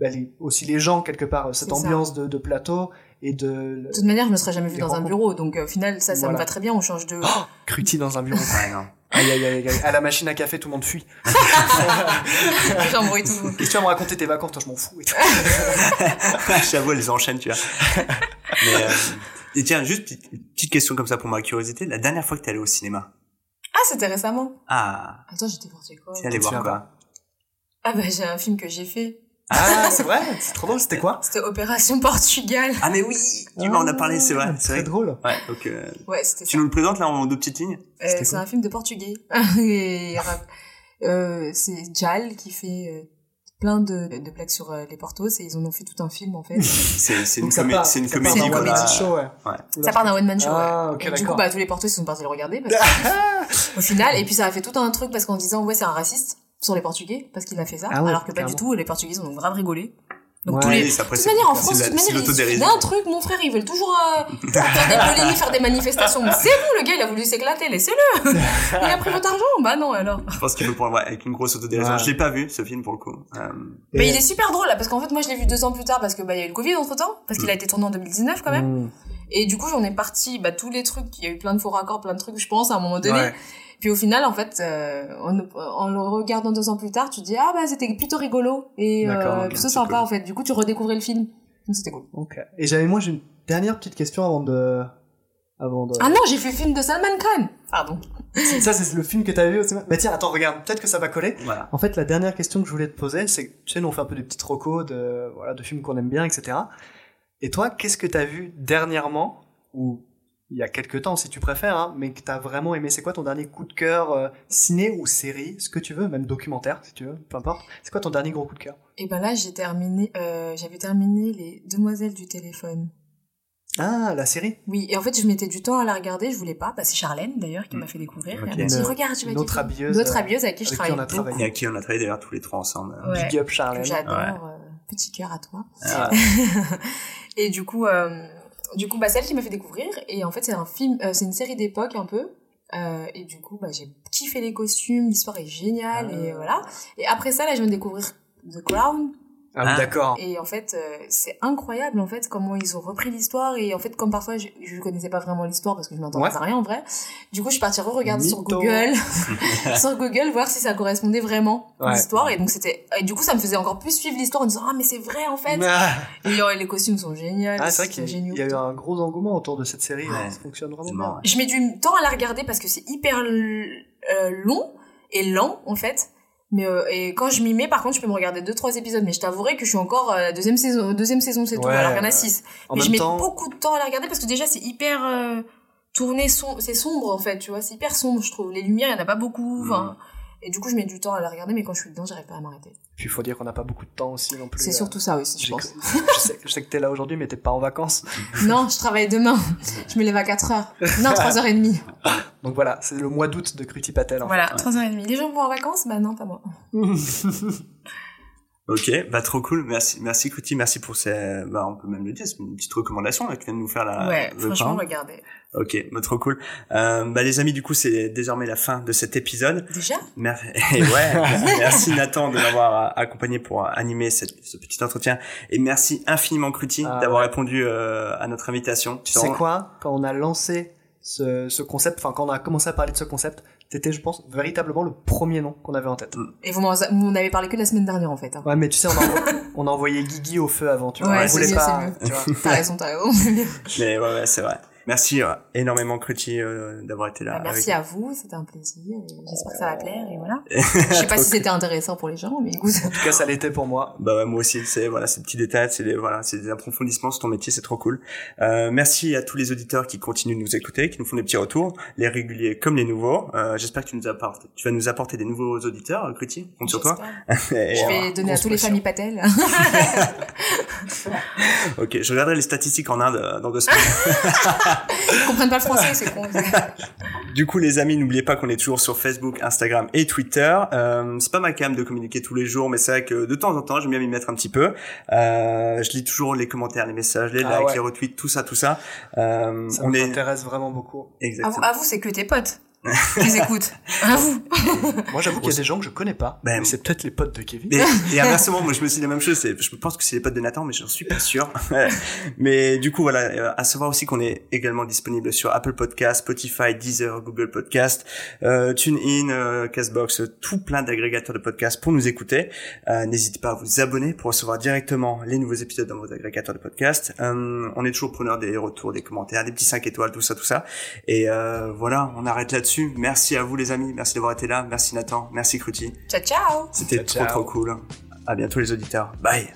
bah, les, aussi les gens quelque part cette ambiance de, de plateau et de De toute manière, je me serais jamais vue Les dans un bureau, donc euh, au final, ça, ça Voilà. me va très bien. On change de. Cruty dans un bureau. Ouais, non. aïe, aïe aïe aïe à la machine à café tout le monde fuit. J'embrouille tout. Qu'est-ce que tu vas me raconter tes vacances toi je m'en fous. Et tout. J'avoue, elles enchaînent, tu vois. Mais, euh, et tiens, juste petite, petite question comme ça pour ma curiosité. La dernière fois que t'es allé au cinéma? Ah, c'était récemment. Ah, Attends, j'étais partie quoi? T'es allé voir quoi? Ah bah j'ai un film que j'ai fait. Ah c'est vrai c'est trop drôle c'était quoi? C'était Opération Portugal. Ah, mais oui! Tu m'en as parlé, c'est vrai. Ah, C'est Très vrai. drôle. Ouais, donc, euh, Ouais, c'était ça. tu nous le présentes là en deux petites lignes? Euh, c'est un film de portugais. Et, euh, c'est Jal qui fait euh, plein de, de blagues sur euh, les portos et ils en ont fait tout un film en fait. C'est, c'est une, comé- c'est une comédie, d'un quoi. one-man là. show ouais. Ouais. ça part d'un one man show. Ah, ouais. et du coup, bah, tous les portos ils sont partis le regarder parce que, au final. Et puis ça a fait tout un truc parce qu'en disant ouais c'est un raciste sur les Portugais parce qu'il a fait ça, Ah ouais, alors que pas du tout. Les Portugais ils ont grave rigolé. Donc Ouais. tous les, de toute manière, en France, de toute manière, il d'un truc, mon frère, ils veulent toujours euh, faire des polémiques, faire des manifestations. C'est vous, le gars, il a voulu s'éclater, laissez-le Il a pris votre argent Bah non, alors. Je pense qu'il le prendre ouais, avec une grosse autodérision. Ouais. Je l'ai pas vu, ce film, pour le coup. Euh, Mais Et- il est super drôle, là, parce qu'en fait, moi, je l'ai vu deux ans plus tard, parce que bah, il y a eu le Covid entre-temps, parce qu'il a été tourné en 2019, quand même. Mm. Et du coup, j'en ai parti, bah, tous les trucs, il y a eu plein de faux raccords, plein de trucs, je pense, à un moment donné. Puis au final, en fait, euh, en, en le regardant deux ans plus tard, tu te dis, ah bah, c'était plutôt rigolo, et euh, plutôt sympa, cool. en fait. Du coup, tu redécouvrais le film. Donc c'était cool. Ok. Et j'avais moi j'ai une dernière petite question avant de avant de Ah non, j'ai fait le film de Salman Khan Pardon. ça c'est le film que t'as vu au cinéma. Mais tiens attends regarde peut-être que ça va coller. voilà. En fait, la dernière question que je voulais te poser, c'est que, tu sais, nous on fait un peu des petites recos de, voilà, de films qu'on aime bien, etc. Et toi, qu'est-ce que t'as vu dernièrement, ou il y a quelques temps si tu préfères, hein, mais que t'as vraiment aimé C'est quoi ton dernier coup de cœur, euh, ciné ou série, ce que tu veux, même documentaire si tu veux, peu importe. C'est quoi ton dernier gros coup de cœur? Et ben là, j'ai terminé, euh, j'avais terminé les Demoiselles du téléphone. Ah, la série? Oui, et en fait, je mettais du temps à la regarder, je voulais pas. Bah, c'est Charlène, d'ailleurs, qui m'a fait découvrir. Ok. Elle m'a dit, Une- regarde, tu vas kiffer. habilleuse, euh, habilleuse avec qui je qui travaille. on a travaillé. Et à qui on a travaillé d'ailleurs tous les trois ensemble. euh. Ouais. Big up Charlène. J'adore. Ouais. euh, petit cœur à toi. Ah, Et du coup, euh, du coup, bah, c'est elle qui m'a fait découvrir. Et en fait, c'est un film, euh, c'est une série d'époque un peu. Euh, et du coup, bah, j'ai kiffé les costumes, l'histoire est géniale Ah. et voilà. Et après ça, là, je viens de découvrir The Crown. Ah Ah. d'accord. Et en fait, euh, c'est incroyable en fait comment ils ont repris l'histoire et en fait comme parfois je, je connaissais pas vraiment l'histoire parce que je m'entendais Ouais. à rien en vrai. Du coup, je suis partie re-regarder sur. Google, sur Google voir si ça correspondait vraiment à Ouais. l'histoire et donc c'était et du coup ça me faisait encore plus suivre l'histoire en disant ah mais c'est vrai en fait. Ah, Et euh, les costumes sont géniaux. Ah, c'est vrai qu'il y, y a eu un gros engouement autour de cette série. Ouais. hein. Ça fonctionne vraiment C'est bien. marrant. Je mets du temps à la regarder parce que c'est hyper euh, long et lent en fait. Mais euh, et quand je m'y mets, par contre, je peux me regarder deux trois épisodes. Mais je t'avouerai que je suis encore euh, deuxième saison, deuxième saison c'est tout. Ouais, Alors qu'il y en a six. En mais je mets temps, beaucoup de temps à la regarder parce que déjà c'est hyper euh, tourné, som- c'est sombre en fait. Tu vois, c'est hyper sombre je trouve. Les lumières, il y en a pas beaucoup. Enfin. Et du coup, je mets du temps à la regarder, mais quand je suis dedans, j'arrive pas à m'arrêter. puis il faut dire qu'on n'a pas beaucoup de temps aussi non plus. C'est euh, surtout ça aussi, je pense. je, sais, je sais que t'es là aujourd'hui, mais t'es pas en vacances. non, je travaille demain. Je me lève à 4 heures. Non, 3h30. Donc voilà, c'est le mois d'août de Kruti Patel. En Voilà, 3h30. Les gens vont en vacances? Bah non, pas moi. Ok, bah trop cool. Merci, merci Kuti, merci pour ces. Bah on peut même le dire, c'est une petite recommandation là que tu viens de nous faire là. ouais, franchement, pain. regardez. Ok, bah trop cool. Euh, bah les amis, du coup c'est désormais la fin de cet épisode. Déjà? Merci. Et ouais, merci Nathan de m'avoir accompagné pour animer cette, ce petit entretien. Et merci infiniment Kruti Ah d'avoir ouais. répondu euh, à notre invitation. Tu sais quoi Quand on a lancé ce, ce concept, enfin quand on a commencé à parler de ce concept, c'était, je pense, véritablement le premier nom qu'on avait en tête. Et vous m'en vous avez parlé que la semaine dernière en fait. Hein. Ouais, mais tu sais, on a, on a envoyé Guigui au feu avant, tu vois. Ouais, on c'est voulait mieux, pas. c'est tu vois. T'as raison, t'as raison. Mais ouais, ouais c'est vrai. Merci euh, énormément Kruti euh, d'avoir été là. Bah, merci avec à vous, c'était un plaisir. J'espère que ça va plaire et voilà. Je sais pas si c'était intéressant pour les gens, mais écoute. En tout cas, ça l'était pour moi. Bah ouais, moi aussi, c'est voilà, ces petits détails, c'est des voilà, c'est des approfondissements sur ton métier, c'est trop cool. Euh, merci à tous les auditeurs qui continuent de nous écouter, qui nous font des petits retours, les réguliers comme les nouveaux. Euh, J'espère que tu nous apportes, tu vas nous apporter des nouveaux auditeurs, Kruti, compte sur toi. Je euh, vais donner à tous les familles Patel. ok, je regarderai les statistiques en Inde euh, dans deux semaines. Ils comprennent pas le français, c'est con. Du coup, les amis, n'oubliez pas qu'on est toujours sur Facebook, Instagram et Twitter. Euh, c'est pas ma cam de communiquer tous les jours, mais c'est vrai que de temps en temps, j'aime bien m'y mettre un petit peu. Euh, je lis toujours les commentaires, les messages, les Ah likes, ouais. les retweets, tout ça, tout ça. Euh, Ça on nous est intéresse vraiment beaucoup. À vous, exactement. à vous, c'est que tes potes qui les écoutent. À vous. Moi, j'avoue qu'il y a des gens que je connais pas. Ben, mais c'est peut-être les potes de Kevin. Mais, et inversement, moi je me suis dit la même chose. Je pense que c'est les potes de Nathan, mais j'en suis pas sûr. mais du coup, voilà, euh, à savoir aussi qu'on est également disponible sur Apple Podcast, Spotify, Deezer, Google Podcast, euh, TuneIn, euh, Castbox, tout plein d'agrégateurs de podcasts pour nous écouter. Euh, N'hésitez pas à vous abonner pour recevoir directement les nouveaux épisodes dans vos agrégateurs de podcasts. Euh, on est toujours preneur des retours, des commentaires, des petits 5 étoiles, tout ça, tout ça. Et euh, voilà, on arrête là-dessus. Merci à vous les amis, merci d'avoir été là, merci Nathan, merci Cruti. Ciao ciao. C'était trop trop cool. À bientôt les auditeurs. Bye.